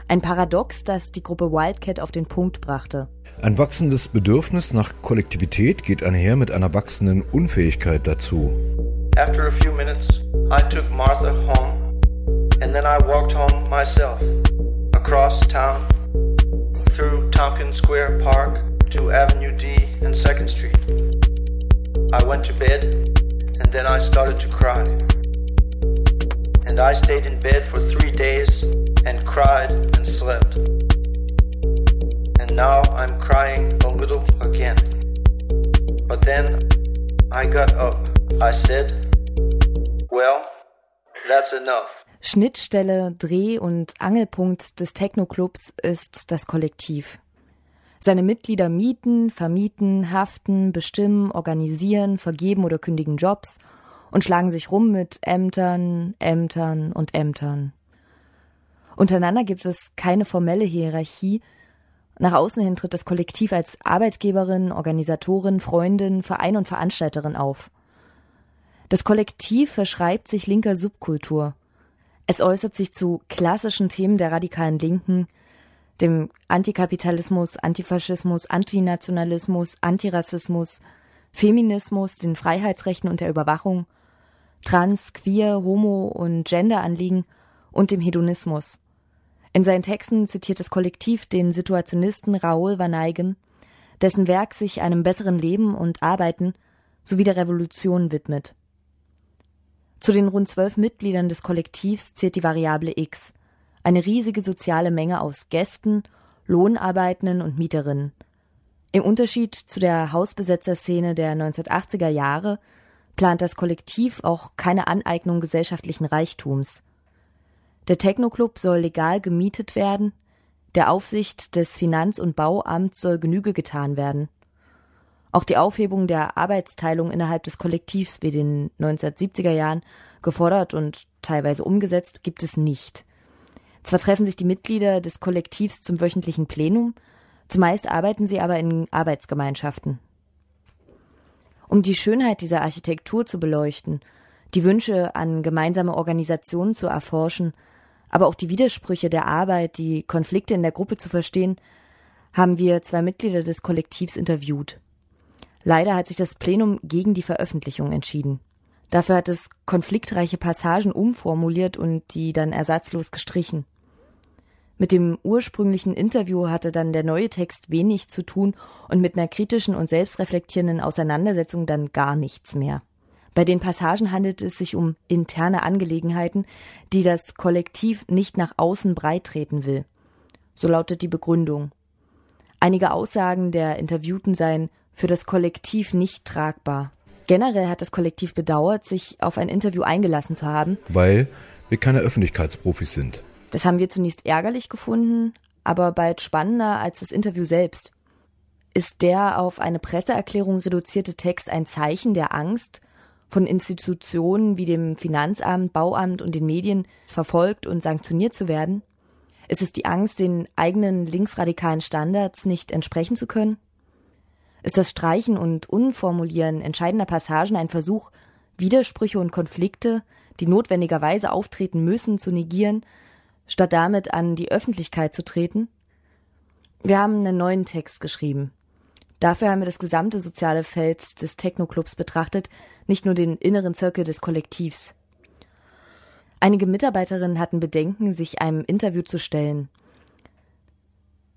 Ein Paradox, das die Gruppe Wildcat auf den Punkt brachte. Ein wachsendes Bedürfnis nach Kollektivität geht einher mit einer wachsenden Unfähigkeit dazu. After a few minutes, I took Martha home and then I walked home myself across town through Tompkins Square Park to Avenue D and 2nd Street. I went to bed and then I started to cry. And I stayed in bed for three days and cried and slept. And now I'm crying a little again. But then I got up. I said, Well, that's enough. Schnittstelle, Dreh- und Angelpunkt des Techno-Clubs ist das Kollektiv. Seine Mitglieder mieten, vermieten, haften, bestimmen, organisieren, vergeben oder kündigen Jobs und schlagen sich rum mit Ämtern, Ämtern und Ämtern. Untereinander gibt es keine formelle Hierarchie. Nach außen hin tritt das Kollektiv als Arbeitgeberin, Organisatorin, Freundin, Verein und Veranstalterin auf. Das Kollektiv verschreibt sich linker Subkultur. Es äußert sich zu klassischen Themen der radikalen Linken, dem Antikapitalismus, Antifaschismus, Antinationalismus, Antirassismus, Feminismus, den Freiheitsrechten und der Überwachung, Trans, Queer, Homo und Genderanliegen und dem Hedonismus. In seinen Texten zitiert das Kollektiv den Situationisten Raoul Van Eygen, dessen Werk sich einem besseren Leben und Arbeiten sowie der Revolution widmet. Zu den rund zwölf Mitgliedern des Kollektivs zählt die Variable X, eine riesige soziale Menge aus Gästen, Lohnarbeitenden und Mieterinnen. Im Unterschied zu der Hausbesetzerszene der 1980er Jahre plant das Kollektiv auch keine Aneignung gesellschaftlichen Reichtums. Der Technoclub soll legal gemietet werden, der Aufsicht des Finanz- und Bauamts soll Genüge getan werden. Auch die Aufhebung der Arbeitsteilung innerhalb des Kollektivs wie den 1970er Jahren gefordert und teilweise umgesetzt gibt es nicht. Zwar treffen sich die Mitglieder des Kollektivs zum wöchentlichen Plenum, zumeist arbeiten sie aber in Arbeitsgemeinschaften. Um die Schönheit dieser Architektur zu beleuchten, die Wünsche an gemeinsame Organisationen zu erforschen, aber auch die Widersprüche der Arbeit, die Konflikte in der Gruppe zu verstehen, haben wir zwei Mitglieder des Kollektivs interviewt. Leider hat sich das Plenum gegen die Veröffentlichung entschieden. Dafür hat es konfliktreiche Passagen umformuliert und die dann ersatzlos gestrichen. Mit dem ursprünglichen Interview hatte dann der neue Text wenig zu tun und mit einer kritischen und selbstreflektierenden Auseinandersetzung dann gar nichts mehr. Bei den Passagen handelt es sich um interne Angelegenheiten, die das Kollektiv nicht nach außen breitreten will. So lautet die Begründung. Einige Aussagen der Interviewten seien für das Kollektiv nicht tragbar. Generell hat das Kollektiv bedauert, sich auf ein Interview eingelassen zu haben. Weil wir keine Öffentlichkeitsprofis sind. Das haben wir zunächst ärgerlich gefunden, aber bald spannender als das Interview selbst. Ist der auf eine Presseerklärung reduzierte Text ein Zeichen der Angst, von Institutionen wie dem Finanzamt, Bauamt und den Medien verfolgt und sanktioniert zu werden? Ist es die Angst, den eigenen linksradikalen Standards nicht entsprechen zu können? Ist das Streichen und Unformulieren entscheidender Passagen ein Versuch, Widersprüche und Konflikte, die notwendigerweise auftreten müssen, zu negieren statt damit an die Öffentlichkeit zu treten? Wir haben einen neuen Text geschrieben. Dafür haben wir das gesamte soziale Feld des Techno-Clubs betrachtet, nicht nur den inneren Zirkel des Kollektivs. Einige Mitarbeiterinnen hatten Bedenken, sich einem Interview zu stellen.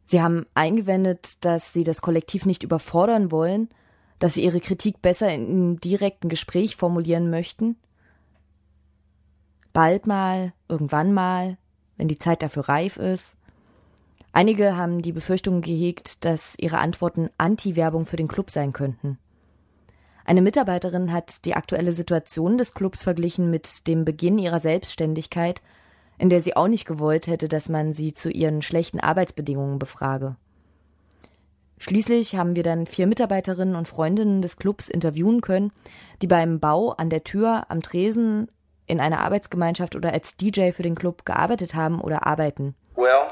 Sie haben eingewendet, dass sie das Kollektiv nicht überfordern wollen, dass sie ihre Kritik besser in einem direkten Gespräch formulieren möchten. Bald mal, irgendwann mal, wenn die Zeit dafür reif ist. Einige haben die Befürchtung gehegt, dass ihre Antworten Anti-Werbung für den Club sein könnten. Eine Mitarbeiterin hat die aktuelle Situation des Clubs verglichen mit dem Beginn ihrer Selbstständigkeit, in der sie auch nicht gewollt hätte, dass man sie zu ihren schlechten Arbeitsbedingungen befrage. Schließlich haben wir dann vier Mitarbeiterinnen und Freundinnen des Clubs interviewen können, die beim Bau, an der Tür, am Tresen, in einer Arbeitsgemeinschaft oder als DJ für den Club gearbeitet haben oder arbeiten. Well,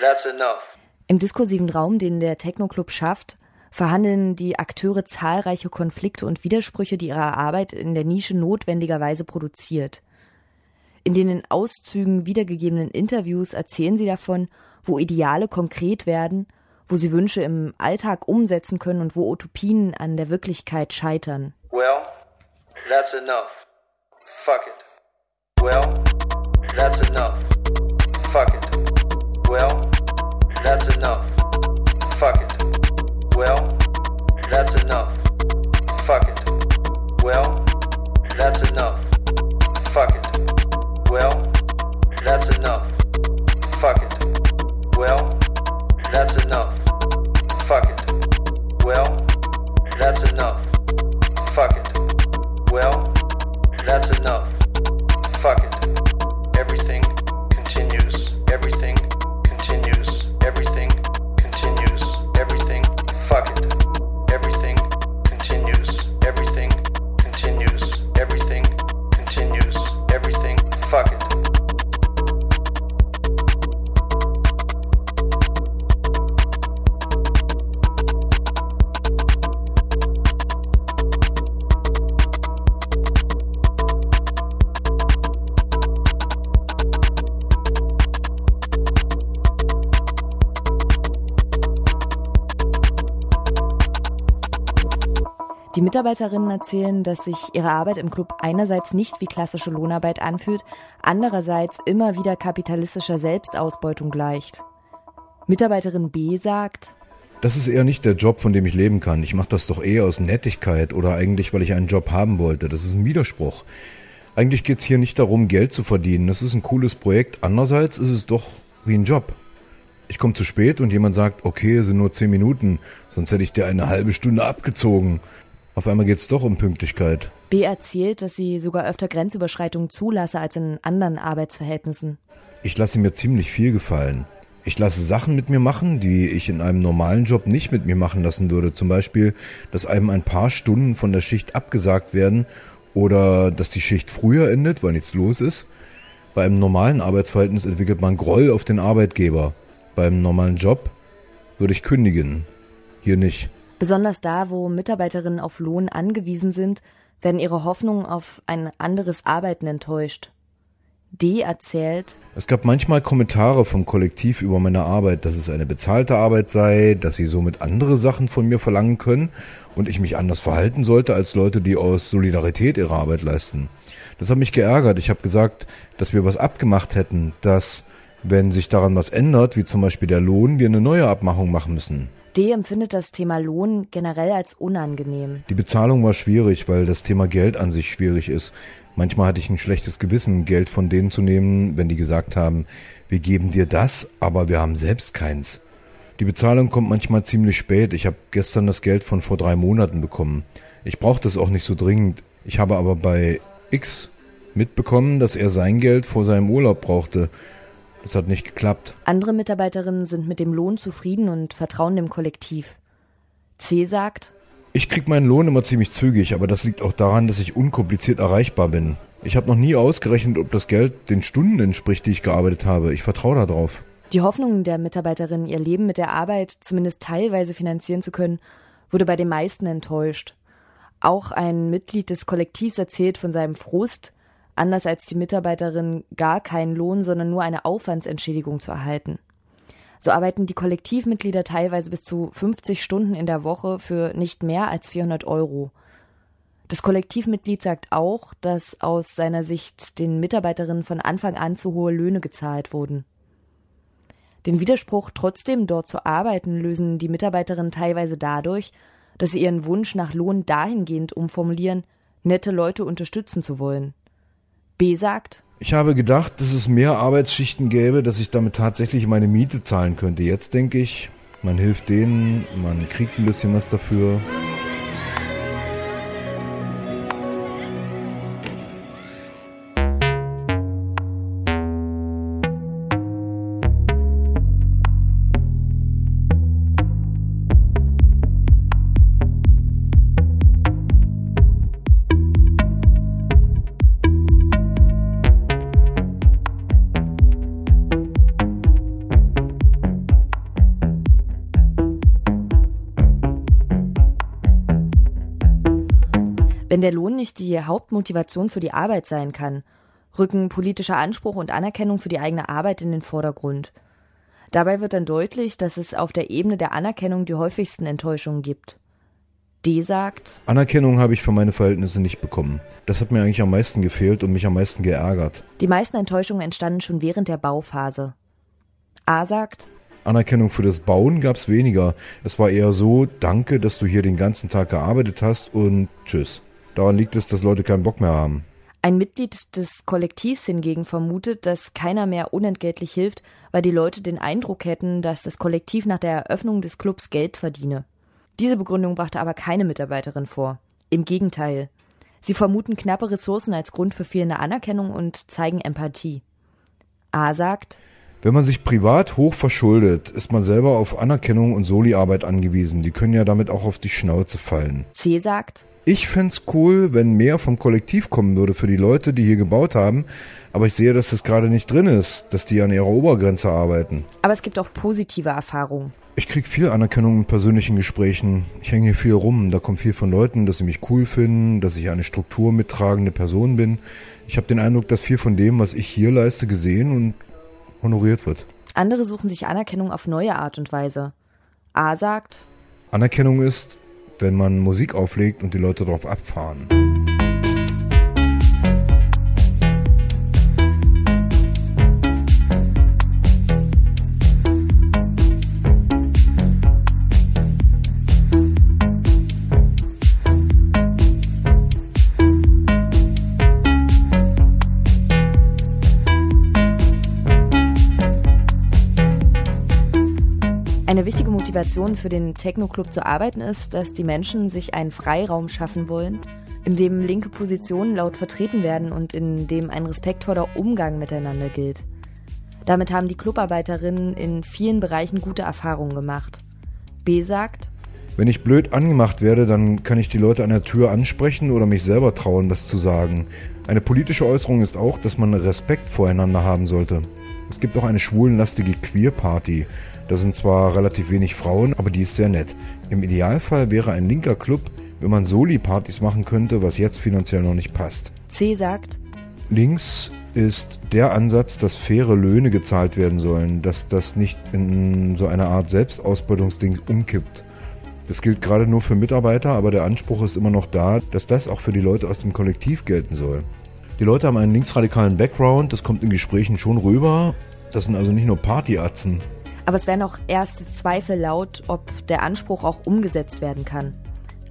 that's enough. Im diskursiven Raum, den der Techno-Club schafft, verhandeln die Akteure zahlreiche Konflikte und Widersprüche, die ihre Arbeit in der Nische notwendigerweise produziert. In den in Auszügen wiedergegebenen Interviews erzählen sie davon, wo Ideale konkret werden, wo sie Wünsche im Alltag umsetzen können und wo Utopien an der Wirklichkeit scheitern. Well, that's enough. Fuck it. Well, that's enough. Fuck it. Well, that's enough. Fuck it. Well, that's enough. Mitarbeiterinnen erzählen, dass sich ihre Arbeit im Club einerseits nicht wie klassische Lohnarbeit anfühlt, andererseits immer wieder kapitalistischer Selbstausbeutung gleicht. Mitarbeiterin B sagt, Das ist eher nicht der Job, von dem ich leben kann. Ich mache das doch eher aus Nettigkeit oder eigentlich, weil ich einen Job haben wollte. Das ist ein Widerspruch. Eigentlich geht's hier nicht darum, Geld zu verdienen. Das ist ein cooles Projekt. Andererseits ist es doch wie ein Job. Ich komme zu spät und jemand sagt, okay, es sind nur zehn Minuten, sonst hätte ich dir eine halbe Stunde abgezogen. Auf einmal geht's doch um Pünktlichkeit. B erzählt, dass sie sogar öfter Grenzüberschreitungen zulasse als in anderen Arbeitsverhältnissen. Ich lasse mir ziemlich viel gefallen. Ich lasse Sachen mit mir machen, die ich in einem normalen Job nicht mit mir machen lassen würde. Zum Beispiel, dass einem ein paar Stunden von der Schicht abgesagt werden oder dass die Schicht früher endet, weil nichts los ist. Bei einem normalen Arbeitsverhältnis entwickelt man Groll auf den Arbeitgeber. Beim normalen Job würde ich kündigen. Hier nicht. Besonders da, wo Mitarbeiterinnen auf Lohn angewiesen sind, werden ihre Hoffnungen auf ein anderes Arbeiten enttäuscht. D erzählt, Es gab manchmal Kommentare vom Kollektiv über meine Arbeit, dass es eine bezahlte Arbeit sei, dass sie somit andere Sachen von mir verlangen können und ich mich anders verhalten sollte als Leute, die aus Solidarität ihre Arbeit leisten. Das hat mich geärgert. Ich habe gesagt, dass wir was abgemacht hätten, dass Wenn sich daran was ändert, wie zum Beispiel der Lohn, wir eine neue Abmachung machen müssen. D empfindet das Thema Lohn generell als unangenehm. Die Bezahlung war schwierig, weil das Thema Geld an sich schwierig ist. Manchmal hatte ich ein schlechtes Gewissen, Geld von denen zu nehmen, wenn die gesagt haben, wir geben dir das, aber wir haben selbst keins. Die Bezahlung kommt manchmal ziemlich spät. Ich habe gestern das Geld von vor drei Monaten bekommen. Ich brauche das auch nicht so dringend. Ich habe aber bei X mitbekommen, dass er sein Geld vor seinem Urlaub brauchte. Das hat nicht geklappt. Andere Mitarbeiterinnen sind mit dem Lohn zufrieden und vertrauen dem Kollektiv. C sagt, ich krieg meinen Lohn immer ziemlich zügig, aber das liegt auch daran, dass ich unkompliziert erreichbar bin. Ich habe noch nie ausgerechnet, ob das Geld den Stunden entspricht, die ich gearbeitet habe. Ich vertraue darauf. Die Hoffnung der Mitarbeiterin, ihr Leben mit der Arbeit zumindest teilweise finanzieren zu können, wurde bei den meisten enttäuscht. Auch ein Mitglied des Kollektivs erzählt von seinem Frust, anders als die Mitarbeiterin gar keinen Lohn, sondern nur eine Aufwandsentschädigung zu erhalten. So arbeiten die Kollektivmitglieder teilweise bis zu 50 Stunden in der Woche für nicht mehr als 400 Euro. Das Kollektivmitglied sagt auch, dass aus seiner Sicht den Mitarbeiterinnen von Anfang an zu hohe Löhne gezahlt wurden. Den Widerspruch, trotzdem dort zu arbeiten, lösen die Mitarbeiterinnen teilweise dadurch, dass sie ihren Wunsch nach Lohn dahingehend umformulieren, nette Leute unterstützen zu wollen. B sagt, ich habe gedacht, dass es mehr Arbeitsschichten gäbe, dass ich damit tatsächlich meine Miete zahlen könnte. Jetzt denke ich, man hilft denen, man kriegt ein bisschen was dafür. Wenn der Lohn nicht die Hauptmotivation für die Arbeit sein kann, rücken politischer Anspruch und Anerkennung für die eigene Arbeit in den Vordergrund. Dabei wird dann deutlich, dass es auf der Ebene der Anerkennung die häufigsten Enttäuschungen gibt. D sagt, Anerkennung habe ich für meine Verhältnisse nicht bekommen. Das hat mir eigentlich am meisten gefehlt und mich am meisten geärgert. Die meisten Enttäuschungen entstanden schon während der Bauphase. A sagt, Anerkennung für das Bauen gab es weniger. Es war eher so, danke, dass du hier den ganzen Tag gearbeitet hast und tschüss. Daran liegt es, dass Leute keinen Bock mehr haben. Ein Mitglied des Kollektivs hingegen vermutet, dass keiner mehr unentgeltlich hilft, weil die Leute den Eindruck hätten, dass das Kollektiv nach der Eröffnung des Clubs Geld verdiene. Diese Begründung brachte aber keine Mitarbeiterin vor. Im Gegenteil. Sie vermuten knappe Ressourcen als Grund für fehlende Anerkennung und zeigen Empathie. A sagt, wenn man sich privat hoch verschuldet, ist man selber auf Anerkennung und Soli-Arbeit angewiesen. Die können ja damit auch auf die Schnauze fallen. C sagt, ich fände cool, wenn mehr vom Kollektiv kommen würde für die Leute, die hier gebaut haben. Aber ich sehe, dass das gerade nicht drin ist, dass die an ihrer Obergrenze arbeiten. Aber es gibt auch positive Erfahrungen. Ich kriege viel Anerkennung in persönlichen Gesprächen. Ich hänge hier viel rum. Da kommt viel von Leuten, dass sie mich cool finden, dass ich eine Struktur mittragende Person bin. Ich habe den Eindruck, dass viel von dem, was ich hier leiste, gesehen und honoriert wird. Andere suchen sich Anerkennung auf neue Art und Weise. A sagt, Anerkennung ist, wenn man Musik auflegt und die Leute darauf abfahren. Eine wichtige Motivation für den Techno-Club zu arbeiten ist, dass die Menschen sich einen Freiraum schaffen wollen, in dem linke Positionen laut vertreten werden und in dem ein respektvoller Umgang miteinander gilt. Damit haben die Clubarbeiterinnen in vielen Bereichen gute Erfahrungen gemacht. B sagt, wenn ich blöd angemacht werde, dann kann ich die Leute an der Tür ansprechen oder mich selber trauen, was zu sagen. Eine politische Äußerung ist auch, dass man Respekt voreinander haben sollte. Es gibt auch eine schwulenlastige Queer-Party. Da sind zwar relativ wenig Frauen, aber die ist sehr nett. Im Idealfall wäre ein linker Club, wenn man Soli-Partys machen könnte, was jetzt finanziell noch nicht passt. C sagt, Links ist der Ansatz, dass faire Löhne gezahlt werden sollen, dass das nicht in so eine Art Selbstausbeutungsding umkippt. Das gilt gerade nur für Mitarbeiter, aber der Anspruch ist immer noch da, dass das auch für die Leute aus dem Kollektiv gelten soll. Die Leute haben einen linksradikalen Background, das kommt in Gesprächen schon rüber, Das sind also nicht nur Partyatzen. Aber es werden auch erste Zweifel laut, ob der Anspruch auch umgesetzt werden kann.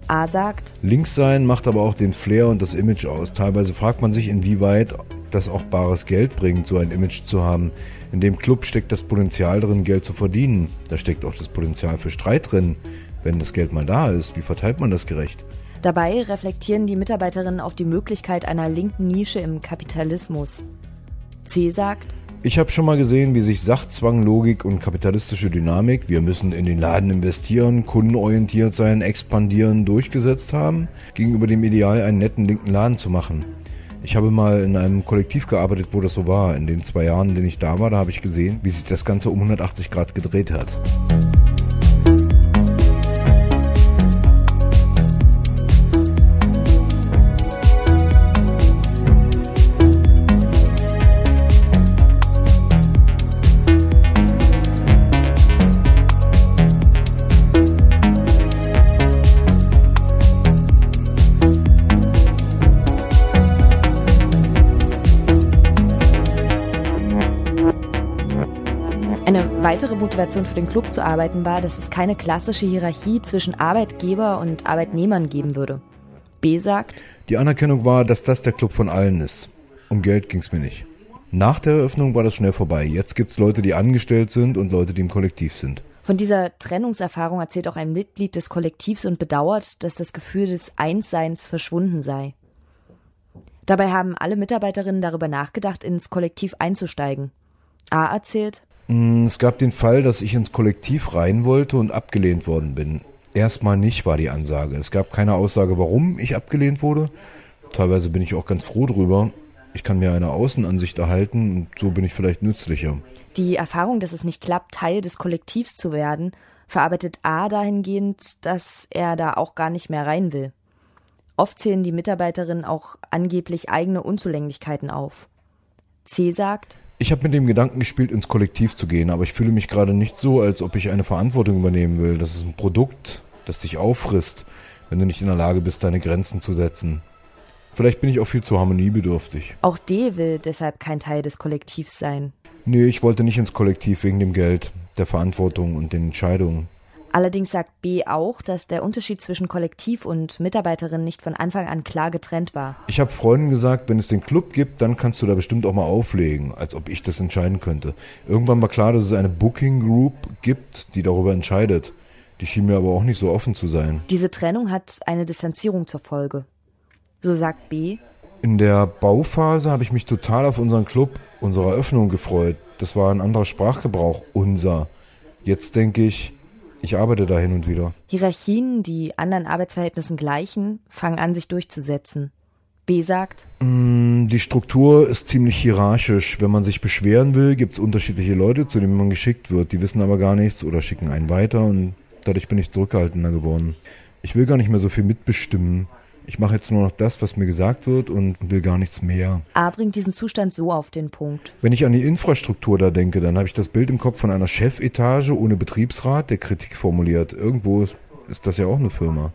A sagt, Links sein macht aber auch den Flair und das Image aus. Teilweise fragt man sich, inwieweit das auch bares Geld bringt, so ein Image zu haben. In dem Club steckt das Potenzial drin, Geld zu verdienen. Da steckt auch das Potenzial für Streit drin. Wenn das Geld mal da ist, wie verteilt man das gerecht? Dabei reflektieren die Mitarbeiterinnen auf die Möglichkeit einer linken Nische im Kapitalismus. C sagt, ich habe schon mal gesehen, wie sich Sachzwang, Logik und kapitalistische Dynamik, wir müssen in den Laden investieren, kundenorientiert sein, expandieren, durchgesetzt haben, gegenüber dem Ideal, einen netten linken Laden zu machen. Ich habe mal in einem Kollektiv gearbeitet, wo das so war. In den zwei Jahren, in denen ich da war, da habe ich gesehen, wie sich das Ganze um 180 Grad gedreht hat. Eine weitere Motivation für den Club zu arbeiten war, dass es keine klassische Hierarchie zwischen Arbeitgeber und Arbeitnehmern geben würde. B sagt, Die Anerkennung war, dass das der Club von allen ist. Um Geld ging's mir nicht. Nach der Eröffnung war das schnell vorbei. Jetzt gibt's Leute, die angestellt sind und Leute, die im Kollektiv sind. Von dieser Trennungserfahrung erzählt auch ein Mitglied des Kollektivs und bedauert, dass das Gefühl des Einsseins verschwunden sei. Dabei haben alle Mitarbeiterinnen darüber nachgedacht, ins Kollektiv einzusteigen. A erzählt, Es gab den Fall, dass ich ins Kollektiv rein wollte und abgelehnt worden bin. Erstmal nicht war die Ansage. Es gab keine Aussage, warum ich abgelehnt wurde. Teilweise bin ich auch ganz froh drüber. Ich kann mir eine Außenansicht erhalten und so bin ich vielleicht nützlicher. die Erfahrung, dass es nicht klappt, Teil des Kollektivs zu werden, verarbeitet A dahingehend, dass er da auch gar nicht mehr rein will. Oft zählen die Mitarbeiterinnen auch angeblich eigene Unzulänglichkeiten auf. C sagt, Ich habe mit dem Gedanken gespielt, ins Kollektiv zu gehen, aber ich fühle mich gerade nicht so, als ob ich eine Verantwortung übernehmen will. Das ist ein Produkt, das dich auffrisst, wenn du nicht in der Lage bist, deine Grenzen zu setzen. Vielleicht bin ich auch viel zu harmoniebedürftig. auch D will deshalb kein Teil des Kollektivs sein. Nee, ich wollte nicht ins Kollektiv wegen dem Geld, der Verantwortung und den Entscheidungen. Allerdings sagt B auch, dass der Unterschied zwischen Kollektiv und Mitarbeiterin nicht von Anfang an klar getrennt war. Ich habe Freunden gesagt, wenn es den Club gibt, dann kannst du da bestimmt auch mal auflegen, als ob ich das entscheiden könnte. Irgendwann war klar, dass es eine Booking Group gibt, die darüber entscheidet. Die schien mir aber auch nicht so offen zu sein. Diese Trennung hat eine Distanzierung zur Folge. So sagt B, In der Bauphase habe ich mich total auf unseren Club, unsere Eröffnung gefreut. Das war ein anderer Sprachgebrauch, unser. Jetzt denke ich, ich arbeite da hin und wieder. Hierarchien, die anderen Arbeitsverhältnissen gleichen, fangen an, sich durchzusetzen. B sagt, Mm, Die Struktur ist ziemlich hierarchisch. Wenn man sich beschweren will, gibt es unterschiedliche Leute, zu denen man geschickt wird. Die wissen aber gar nichts oder schicken einen weiter und dadurch bin ich zurückhaltender geworden. Ich will gar nicht mehr so viel mitbestimmen. Ich mache jetzt nur noch das, was mir gesagt wird und will gar nichts mehr. A bringt diesen Zustand so auf den Punkt. Wenn ich an die Infrastruktur da denke, dann habe ich das Bild im Kopf von einer Chefetage ohne Betriebsrat, der Kritik formuliert. Irgendwo ist das ja auch eine Firma.